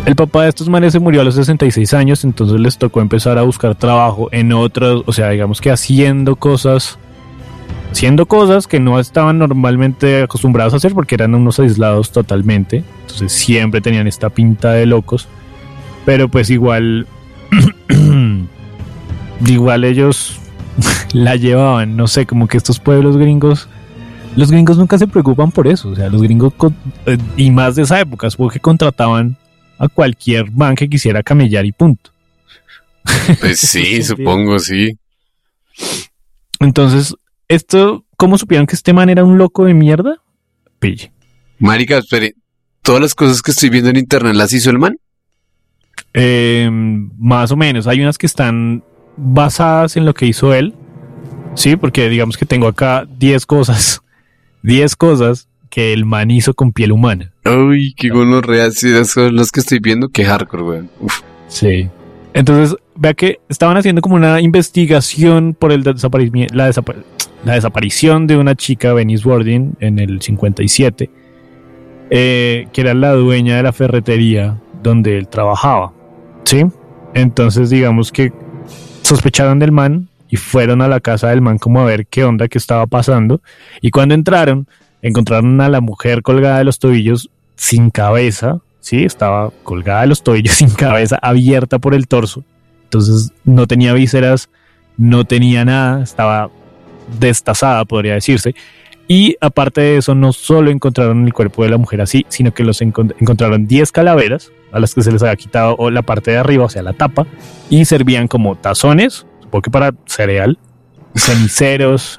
El papá de estos manes se murió a los 66 años, entonces les tocó empezar a buscar trabajo en otros, o sea, digamos que haciendo cosas, haciendo cosas que no estaban normalmente acostumbrados a hacer porque eran unos aislados totalmente, entonces siempre tenían esta pinta de locos, pero pues igual, igual ellos la llevaban, no sé, como que estos pueblos gringos los gringos nunca se preocupan por eso. O sea, los gringos, con- eh, y más de esa época, supongo que contrataban a cualquier man que quisiera camellar y punto. Pues sí, supongo, sí. Entonces, esto, ¿cómo supieron que este man era un loco de mierda? Pille. Marica, espere. Todas las cosas que estoy viendo en internet las hizo el man. Eh, más o menos. Hay unas que están basadas en lo que hizo él. Sí, porque digamos que tengo acá 10 cosas. 10 cosas que el man hizo con piel humana. Uy, qué gonorrea. Sí, esas son las que estoy viendo. Qué hardcore, weón. Sí. Entonces, vea que estaban haciendo como una investigación por el la desaparición de una chica, Venice Warding, en el 57, eh, que era la dueña de la ferretería donde él trabajaba. ¿Sí? Entonces, digamos que sospecharon del man y fueron a la casa del man como a ver qué onda, qué estaba pasando. Y cuando entraron, encontraron a la mujer colgada de los tobillos sin cabeza, sí, estaba colgada de los tobillos sin cabeza, abierta por el torso. Entonces no tenía vísceras, no tenía nada, estaba destazada, podría decirse. Y aparte de eso, no solo encontraron el cuerpo de la mujer así, sino que los encontraron 10 calaveras a las que se les había quitado la parte de arriba, o sea, la tapa, y servían como tazones, supongo que para cereal, ceniceros,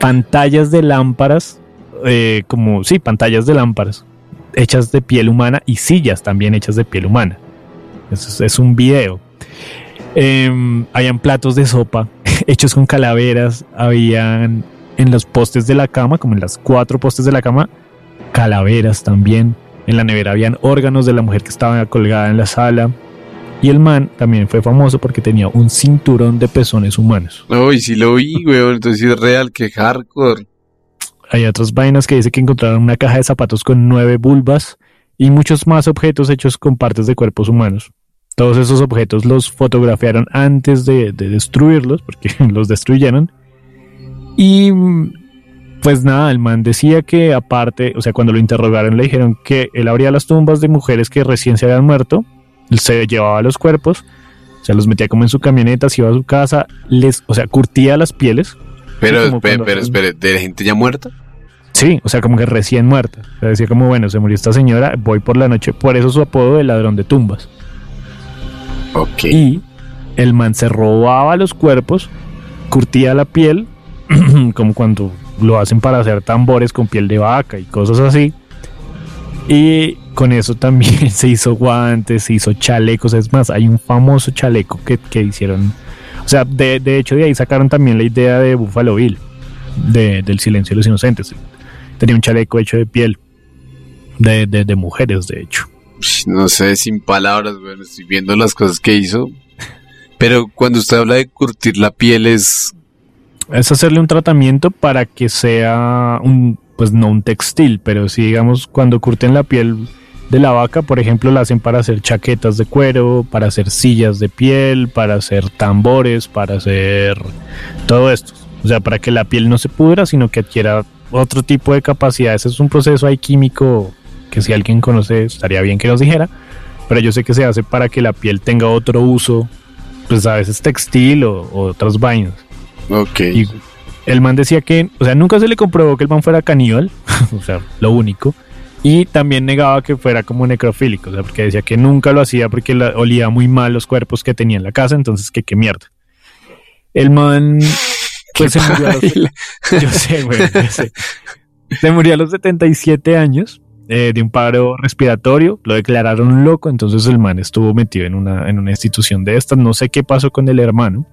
pantallas de lámparas, eh, como, sí, pantallas de lámparas, hechas de piel humana y sillas también hechas de piel humana. Eso es, un video. Eh, habían platos de sopa hechos con calaveras, habían en los postes de la cama, como en las cuatro postes de la cama, calaveras también. En la nevera habían órganos de la mujer que estaba colgada en la sala. Y el man también fue famoso porque tenía un cinturón de pezones humanos. Uy, sí lo vi, weón. Entonces es real, que hardcore. Hay otras vainas que dice que encontraron una caja de zapatos con nueve vulvas y muchos más objetos hechos con partes de cuerpos humanos. Todos esos objetos los fotografiaron antes de, de destruirlos, porque los destruyeron. Y pues nada, el man decía que aparte, o sea, cuando lo interrogaron le dijeron que él abría las tumbas de mujeres que recién se habían muerto, se llevaba los cuerpos, se los metía como en su camioneta, se iba a su casa, les, o sea, curtía las pieles. Pero, pero, pero, espere, ¿de gente ya muerta? Sí, o sea, como que recién muerta. O sea, decía como, bueno, se murió esta señora, voy por la noche, por eso su apodo de ladrón de tumbas. Ok. Y el man se robaba los cuerpos, curtía la piel, como cuando lo hacen para hacer tambores con piel de vaca y cosas así. Y con eso también se hizo guantes, se hizo chalecos. Es más, hay un famoso chaleco que, hicieron. O sea, de, hecho, de ahí sacaron también la idea de Buffalo Bill, de, del silencio de los inocentes. Tenía un chaleco hecho de piel, de, de mujeres, de hecho. No sé, sin palabras, bueno, estoy viendo las cosas que hizo. Pero cuando usted habla de curtir la piel es es hacerle un tratamiento para que sea un, pues no un textil, pero si digamos cuando curten la piel de la vaca, por ejemplo, la hacen para hacer chaquetas de cuero, para hacer sillas de piel, para hacer tambores, para hacer todo esto. O sea, para que la piel no se pudra, sino que adquiera otro tipo de capacidades. Es un proceso ahí químico que si alguien conoce estaría bien que nos dijera, pero yo sé que se hace para que la piel tenga otro uso, pues a veces textil o, o otras vainas. Ok. Y el man decía que, o sea, nunca se le comprobó que el man fuera caníbal, o sea, lo único. Y también negaba que fuera como necrofílico, o sea, porque decía que nunca lo hacía porque olía muy mal los cuerpos que tenía en la casa, entonces que qué mierda. El man pues se murió a los, yo sé, güey, Se murió a los 77 años eh, de un paro respiratorio, lo declararon loco, entonces el man estuvo metido en una, en una institución de estas, no sé qué pasó con el hermano.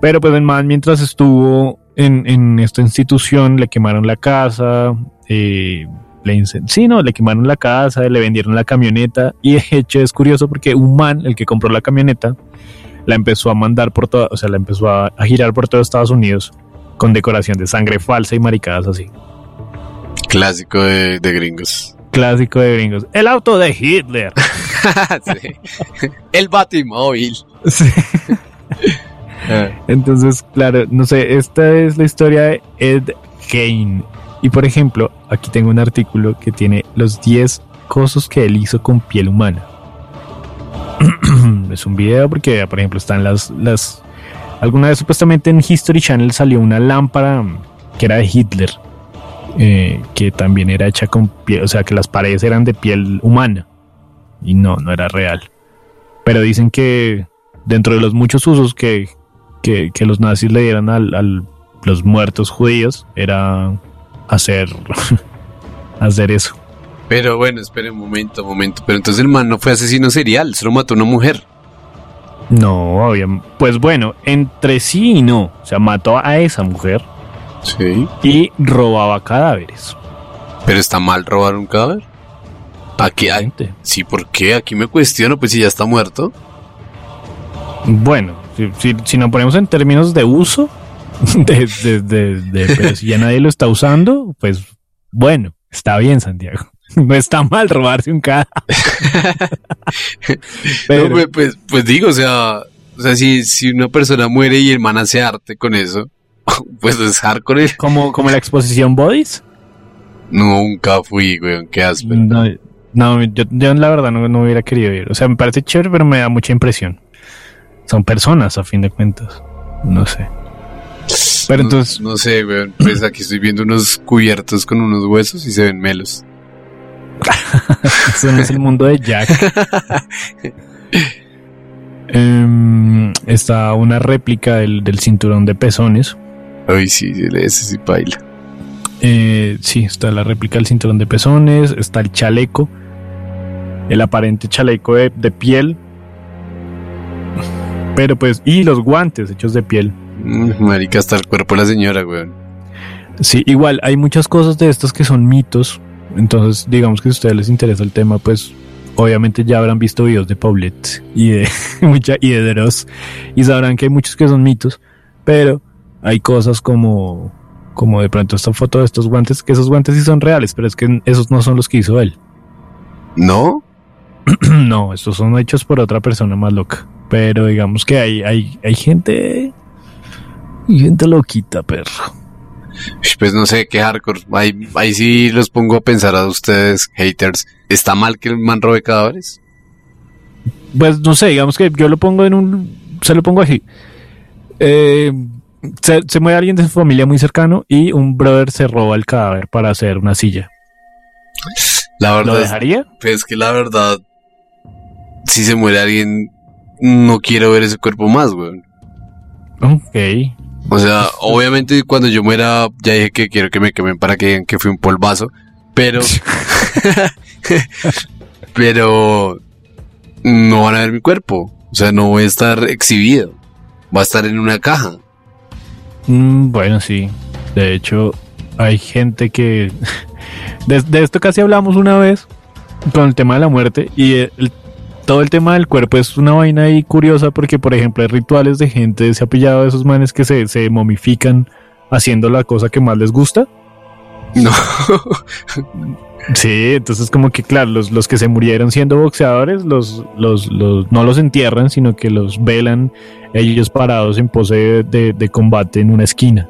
Pero pues el man mientras estuvo en, esta institución le quemaron la casa, eh, le sí, no, le quemaron la casa, le vendieron la camioneta y de hecho es curioso porque un man, el que compró la camioneta, la empezó a mandar por toda, o sea, la empezó a, girar por todo Estados Unidos con decoración de sangre falsa y maricadas así. Clásico de, gringos. Clásico de gringos. El auto de Hitler. El batimóvil. Sí. Ah. Entonces, claro, no sé, esta es la historia de Ed Kane. Y por ejemplo, aquí tengo un artículo que tiene los 10 cosas que él hizo con piel humana. es un video porque, por ejemplo, están las, las... Alguna vez supuestamente en History Channel salió una lámpara que era de Hitler, eh, que también era hecha con piel, o sea, que las paredes eran de piel humana. Y no, no era real. Pero dicen que dentro de los muchos usos que, que, los nazis le dieran a los muertos judíos era hacer, hacer eso. Pero bueno, espere un momento, un momento. Pero entonces el man no fue asesino serial, solo mató a una mujer. No, pues bueno, entre sí y no. O sea, mató a esa mujer. Sí. Y robaba cadáveres. Pero está mal robar un cadáver. Aquí hay. Sí, ¿por qué? Aquí me cuestiono, pues si ya está muerto. Bueno, si, si, nos ponemos en términos de uso, de, de, si ya nadie lo está usando, pues bueno, está bien, Santiago. No está mal robarse un cadáver. Pero, pues, pues, pues, digo, o sea, o sea si, si una persona muere y el man hace arte con eso, pues es él. ¿Como, como la exposición Bodies? Nunca fui, güey, qué áspero. No, yo, yo la verdad no, no hubiera querido ir. O sea, me parece chévere, pero me da mucha impresión. Son personas, a fin de cuentas. No sé. Pero No- entonces, No, sé, weón. Pues aquí estoy viendo unos cubiertos con unos huesos y se ven melos. eso no es el mundo de Jack. Em, está una réplica del, del cinturón de pezones. Ay, sí, sí, ese sí baila. Eh, sí, está la réplica del cinturón de pezones, está el chaleco, el aparente chaleco de, de piel. Pero pues, y los guantes hechos de piel. Mm, Marica, hasta el cuerpo de la señora, weón. Sí, igual hay muchas cosas de estas que son mitos. Entonces, digamos que si a ustedes les interesa el tema, pues obviamente ya habrán visto videos de Paulette y de mucha y de Dross y sabrán que hay muchos que son mitos, pero hay cosas como como de pronto esta foto de estos guantes, que esos guantes sí son reales, pero es que esos no son los que hizo él. ¿No? no, estos son hechos por otra persona más loca. Pero digamos que hay, hay, hay gente. Hay gente loquita, perro. Pues no sé, qué hardcore. Ahí, ahí sí los pongo a pensar a ustedes, haters. ¿Está mal que el man robe cadáveres? Pues no sé, digamos que yo lo pongo en un. Se lo pongo así. Eh, se, se muere alguien de su familia muy cercano y un brother se roba el cadáver para hacer una silla. La ¿Lo verdad es, dejaría? pues que la verdad, si se muere alguien, no quiero ver ese cuerpo más, weón. Ok. O sea, obviamente cuando yo muera, ya dije que quiero que me quemen para que digan que fui un polvazo, pero... pero... No van a ver mi cuerpo. O sea, no voy a estar exhibido. Va a estar en una caja. Mm, bueno, sí. De hecho, hay gente que... De, de esto casi hablamos una vez con el tema de la muerte y el- todo el tema del cuerpo es una vaina ahí curiosa porque, por ejemplo, hay rituales de gente, se ha pillado de esos manes que se, se momifican haciendo la cosa que más les gusta. No. Sí, entonces como que claro, los, los que se murieron siendo boxeadores, los, los, los, no los entierran, sino que los velan ellos parados en pose de, de combate en una esquina.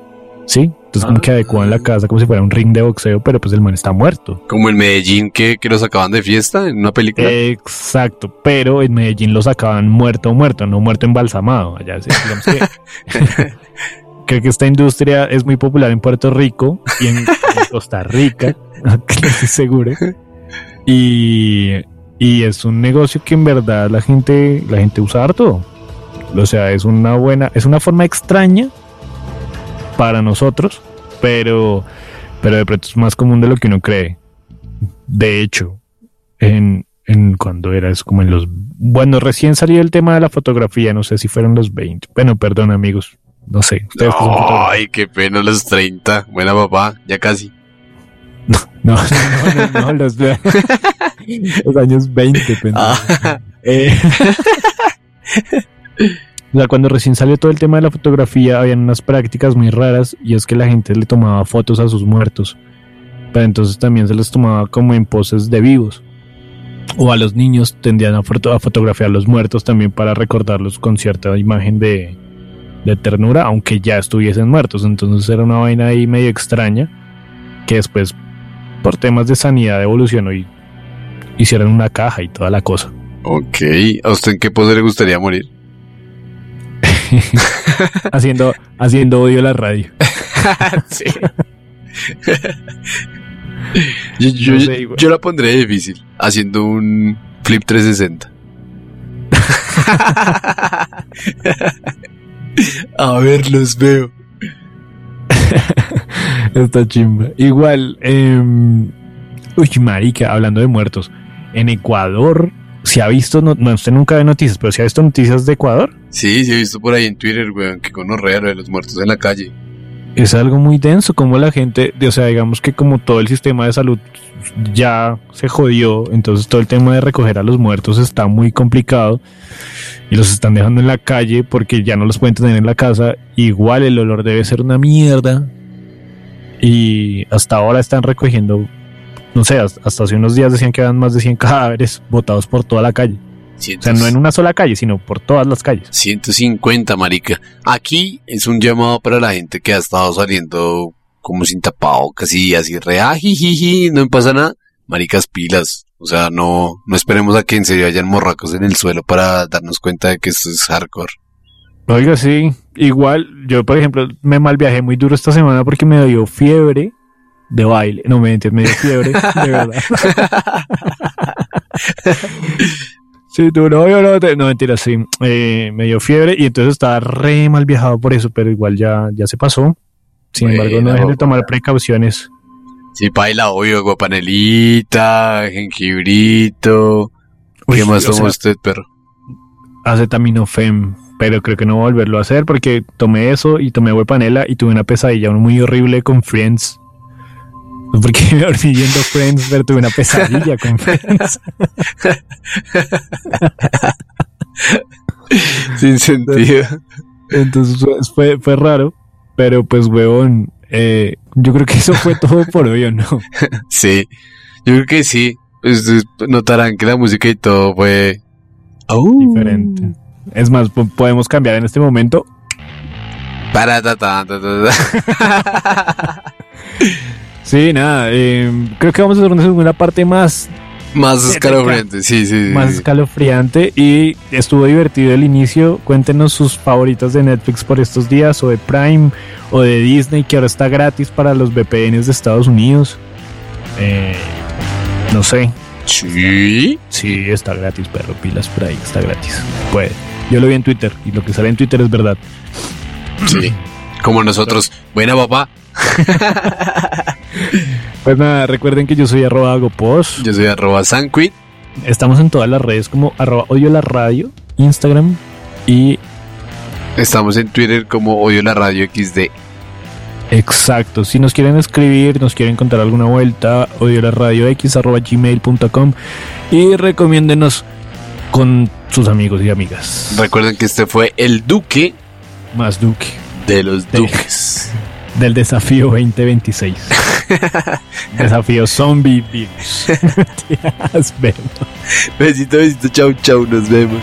¿Sí? Entonces como que adecuan la casa como si fuera un ring de boxeo, pero pues el man está muerto. Como en Medellín que, que los acaban de fiesta en una película. Exacto, pero en Medellín lo sacaban muerto muerto, no muerto embalsamado. Allá sí, digamos que creo que esta industria es muy popular en Puerto Rico y en, en Costa Rica, que no estoy seguro. Y, y es un negocio que en verdad la gente, la gente usa harto. O sea, es una buena, es una forma extraña para nosotros, pero, pero de pronto es más común de lo que uno cree. De hecho, en, en cuando era, es como en los, bueno, recién salió el tema de la fotografía, no sé si fueron los 20. Bueno, perdón amigos, no sé. Ay, qué pena los 30. Buena papá, ya casi. No, no, no, no, los, los años 20, pendejo. Ah, Eh, o sea, cuando recién salió todo el tema de la fotografía, habían unas prácticas muy raras y es que la gente le tomaba fotos a sus muertos. Pero entonces también se les tomaba como en poses de vivos. O a los niños tendían a, foto- a fotografiar a los muertos también para recordarlos con cierta imagen de, de ternura, aunque ya estuviesen muertos. Entonces era una vaina ahí medio extraña que después, por temas de sanidad, evolucionó y hicieron una caja y toda la cosa. ok. ¿A usted en qué pose le gustaría morir? haciendo, haciendo odio a la radio. sí. yo, yo- No sé, igual. yo la pondré difícil, haciendo un flip 360. A ver, los veo. Está chimba. Igual, eh, uy, marica, hablando de muertos. En Ecuador, se ha visto, no, no, usted nunca ve noticias, pero se ha visto noticias de Ecuador. Sí, sí, he visto por ahí en Twitter, weón, que con de los muertos en la calle. Es algo muy denso, como la gente, o sea, digamos que como todo el sistema de salud ya se jodió, entonces todo el tema de recoger a los muertos está muy complicado y los están dejando en la calle porque ya no los pueden tener en la casa. Igual el olor debe ser una mierda y hasta ahora están recogiendo, no sé, hasta hace unos días decían que eran más de 100 cadáveres botados por toda la calle. O sea, no en una sola calle, sino por todas las calles. 150, marica. Aquí es un llamado para la gente que ha estado saliendo como sin tapabocas y así re, ah, jijiji, no me pasa nada. Maricas pilas. O sea, no, no esperemos a que en serio hayan morracos en el suelo para darnos cuenta de que esto es hardcore. Oiga, sí. Igual, yo, por ejemplo, me mal viajé muy duro esta semana porque me dio fiebre de baile. No me entiendes, me dio fiebre, de verdad. Sí, tu novio no te... No, mentira, sí. Eh, me dio fiebre y entonces estaba re mal viajado por eso, pero igual ya, ya se pasó. Sin Bueno, embargo, no dejen de tomar precauciones. Sí, paila, obvio, guapanelita, jengibrito. ¿Qué más toma usted, perro? Acetaminofem, pero creo que no voy a volverlo a hacer porque tomé eso y tomé panela y tuve una pesadilla muy horrible con Friends. Porque me dormí viendo Friends, pero tuve una pesadilla con Friends. Sin sentido. Entonces fue, fue raro, pero pues, huevón, eh, yo creo que eso fue todo por hoy, ¿o no? Sí, yo creo que sí. Pues, notarán que la música y todo fue... Diferente. Es más, po- podemos cambiar en este momento. Para, ta, ta, ta, ta, ta. Sí, nada, eh, creo que vamos a hacer una segunda parte más Más escalofriante, sí, sí, sí. más escalofriante y estuvo divertido el inicio. Cuéntenos sus favoritas de Netflix por estos días o de Prime o de Disney que ahora está gratis para los VPNs de Estados Unidos. Eh, no sé. Sí. Sí, está gratis, perro. Pilas por ahí, está gratis. Puede. Yo lo vi en Twitter y lo que sale en Twitter es verdad. Sí. Como nosotros. Buena, papá. Pues nada, recuerden que yo soy arroba agopos. Yo soy arroba sanquit. Estamos en todas las redes como arroba odio la radio, Instagram y Estamos en Twitter como Odio la Radio XD. Exacto, si nos quieren escribir, nos quieren contar alguna vuelta, odio la radio x arroba gmail.com y recomiéndenos con sus amigos y amigas. Recuerden que este fue el Duque Más Duque de los Duques. del desafío 2026. desafío zombie virus. Mentiras, vemos. Besito, besito, chau, chau, nos vemos.